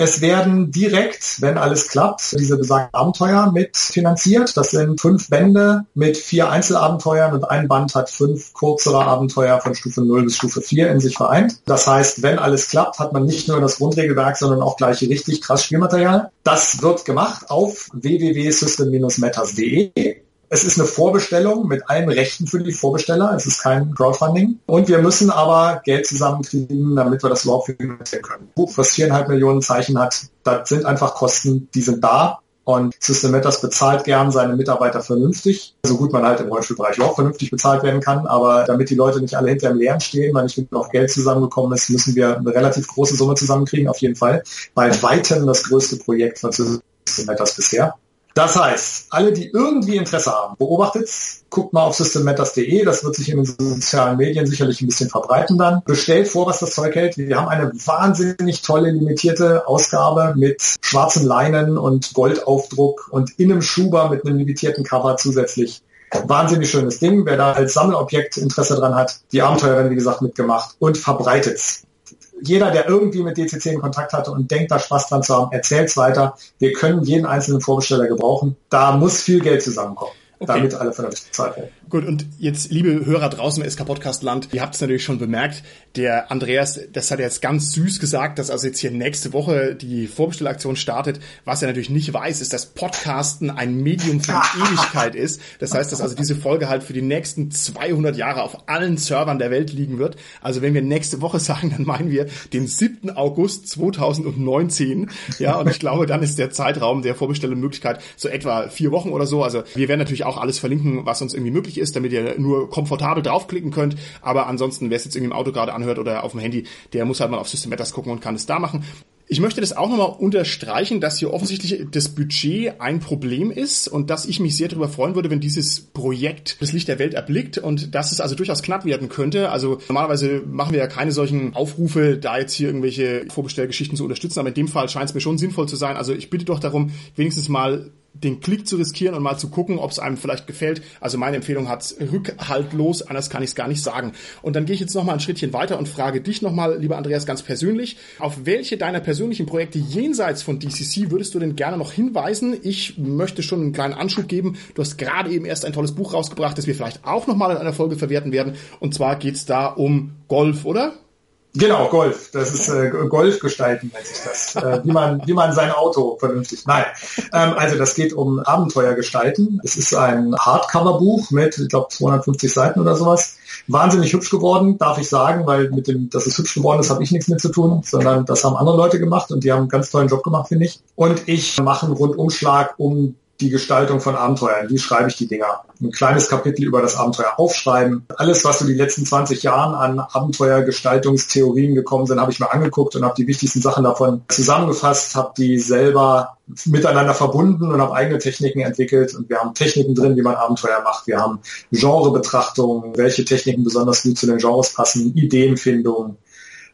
Es werden direkt, wenn alles klappt, diese besagten Abenteuer mitfinanziert. Das sind fünf Bände mit vier Einzelabenteuern und ein Band hat fünf kürzere Abenteuer von Stufe 0 bis Stufe 4 in sich vereint. Das heißt, wenn alles klappt, hat man nicht nur das Grundregelwerk, sondern auch gleich richtig krass Spielmaterial. Das wird gemacht auf www.system-matters.de. Es ist eine Vorbestellung mit allen Rechten für die Vorbesteller. Es ist kein Crowdfunding. Und wir müssen aber Geld zusammenkriegen, damit wir das überhaupt finanzieren können. Buch, was viereinhalb Millionen Zeichen hat, das sind einfach Kosten, die sind da. Und System Matters bezahlt gern seine Mitarbeiter vernünftig, so gut man halt im Rollstuhlbereich auch vernünftig bezahlt werden kann. Aber damit die Leute nicht alle hinter dem Leeren stehen, weil nicht genug Geld zusammengekommen ist, müssen wir eine relativ große Summe zusammenkriegen, auf jeden Fall. Bei weitem das größte Projekt von System Matters bisher. Das heißt, alle, die irgendwie Interesse haben, beobachtet guckt mal auf systemmatters.de, das wird sich in den sozialen Medien sicherlich ein bisschen verbreiten dann. Bestellt vor, was das Zeug hält. Wir haben eine wahnsinnig tolle limitierte Ausgabe mit schwarzen Leinen und Goldaufdruck und in einem Schuber mit einem limitierten Cover zusätzlich. Wahnsinnig schönes Ding. Wer da als Sammelobjekt Interesse dran hat, die Abenteuer werden wie gesagt mitgemacht und verbreitet's jeder, der irgendwie mit DCC in Kontakt hatte und denkt, da Spaß dran zu haben, erzählt es weiter. Wir können jeden einzelnen Vorbesteller gebrauchen. Da muss viel Geld zusammenkommen. Okay. damit alle vernünftig bezahlt werden. Gut, und jetzt, liebe Hörer draußen im SK Podcast Land, ihr habt es natürlich schon bemerkt, der Andreas, das hat er jetzt ganz süß gesagt, dass also jetzt hier nächste Woche die Vorbestellaktion startet. Was er natürlich nicht weiß, ist, dass Podcasten ein Medium von <laughs> Ewigkeit ist. Das heißt, dass also diese Folge halt für die nächsten 200 Jahre auf allen Servern der Welt liegen wird. Also wenn wir nächste Woche <laughs> sagen, dann meinen wir den 7. August 2019. Ja, und ich glaube, dann ist der Zeitraum der Vorbestellmöglichkeit so etwa vier Wochen oder so. Also wir werden natürlich auch alles verlinken, was uns irgendwie möglich ist, damit ihr nur komfortabel draufklicken könnt. Aber ansonsten, wer es jetzt irgendwie im Auto gerade anhört oder auf dem Handy, der muss halt mal auf System Matters gucken und kann es da machen. Ich möchte das auch nochmal unterstreichen, dass hier offensichtlich das Budget ein Problem ist und dass ich mich sehr darüber freuen würde, wenn dieses Projekt das Licht der Welt erblickt und dass es also durchaus knapp werden könnte. Also normalerweise machen wir ja keine solchen Aufrufe, da jetzt hier irgendwelche Vorbestellgeschichten zu unterstützen, aber in dem Fall scheint es mir schon sinnvoll zu sein. Also ich bitte doch darum, wenigstens mal den Klick zu riskieren und mal zu gucken, ob es einem vielleicht gefällt. Also meine Empfehlung hat rückhaltlos, anders kann ich es gar nicht sagen. Und dann gehe ich jetzt noch mal ein Schrittchen weiter und frage dich noch mal, lieber Andreas, ganz persönlich, auf welche deiner persönlichen Projekte jenseits von DCC würdest du denn gerne noch hinweisen? Ich möchte schon einen kleinen Anschub geben. Du hast gerade eben erst ein tolles Buch rausgebracht, das wir vielleicht auch noch mal in einer Folge verwerten werden. Und zwar geht es da um Golf, oder? Genau, Golf. Das ist äh, Golf gestalten, nennt sich das. Äh, wie, man, wie man sein Auto vernünftig. Nein. Ähm, also das geht um Abenteuer gestalten. Es ist ein Hardcover-Buch mit, ich glaube, 250 Seiten oder sowas. Wahnsinnig hübsch geworden, darf ich sagen, weil mit dem, dass es hübsch geworden ist, habe ich nichts mit zu tun, sondern das haben andere Leute gemacht und die haben einen ganz tollen Job gemacht, finde ich. Und ich mache einen Rundumschlag um die Gestaltung von Abenteuern. Wie schreibe ich die Dinger? Ein kleines Kapitel über das Abenteuer aufschreiben. Alles, was so die letzten 20 Jahren an Abenteuergestaltungstheorien gekommen sind, habe ich mir angeguckt und habe die wichtigsten Sachen davon zusammengefasst, habe die selber miteinander verbunden und habe eigene Techniken entwickelt. Und wir haben Techniken drin, wie man Abenteuer macht. Wir haben Genrebetrachtungen, welche Techniken besonders gut zu den Genres passen, Ideenfindung,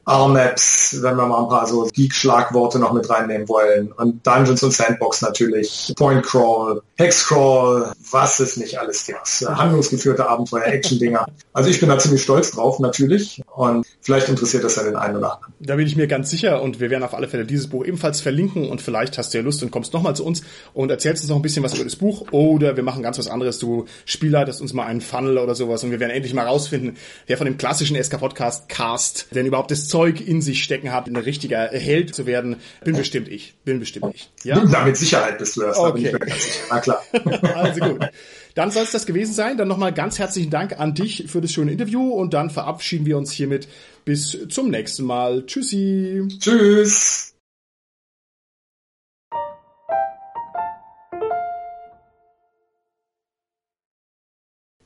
R-Maps, wenn wir mal ein paar so Geek-Schlagworte noch mit reinnehmen wollen. Und Dungeons und Sandbox natürlich, Point Crawl, Hex Crawl, was es nicht alles gibt. Handlungsgeführte Abenteuer, Action-Dinger. Also ich bin da ziemlich stolz drauf, natürlich. Und vielleicht interessiert das ja den einen oder anderen. Da bin ich mir ganz sicher und wir werden auf alle Fälle dieses Buch ebenfalls verlinken und vielleicht hast du ja Lust und kommst nochmal zu uns und erzählst uns noch ein bisschen was über das Buch oder wir machen ganz was anderes. Du spielleitest uns mal einen Funnel oder sowas und wir werden endlich mal rausfinden, wer von dem klassischen SK-Podcast Cast denn überhaupt das Zeug in sich stecken hat, ein richtiger Held zu werden. Bin bestimmt ich. Bin bestimmt ich. Ja? Da mit Sicherheit bist du das. Okay. Na klar. <laughs> also gut. Dann soll es das gewesen sein. Dann nochmal ganz herzlichen Dank an dich für das schöne Interview und dann verabschieden wir uns hiermit bis zum nächsten Mal. Tschüssi. Tschüss.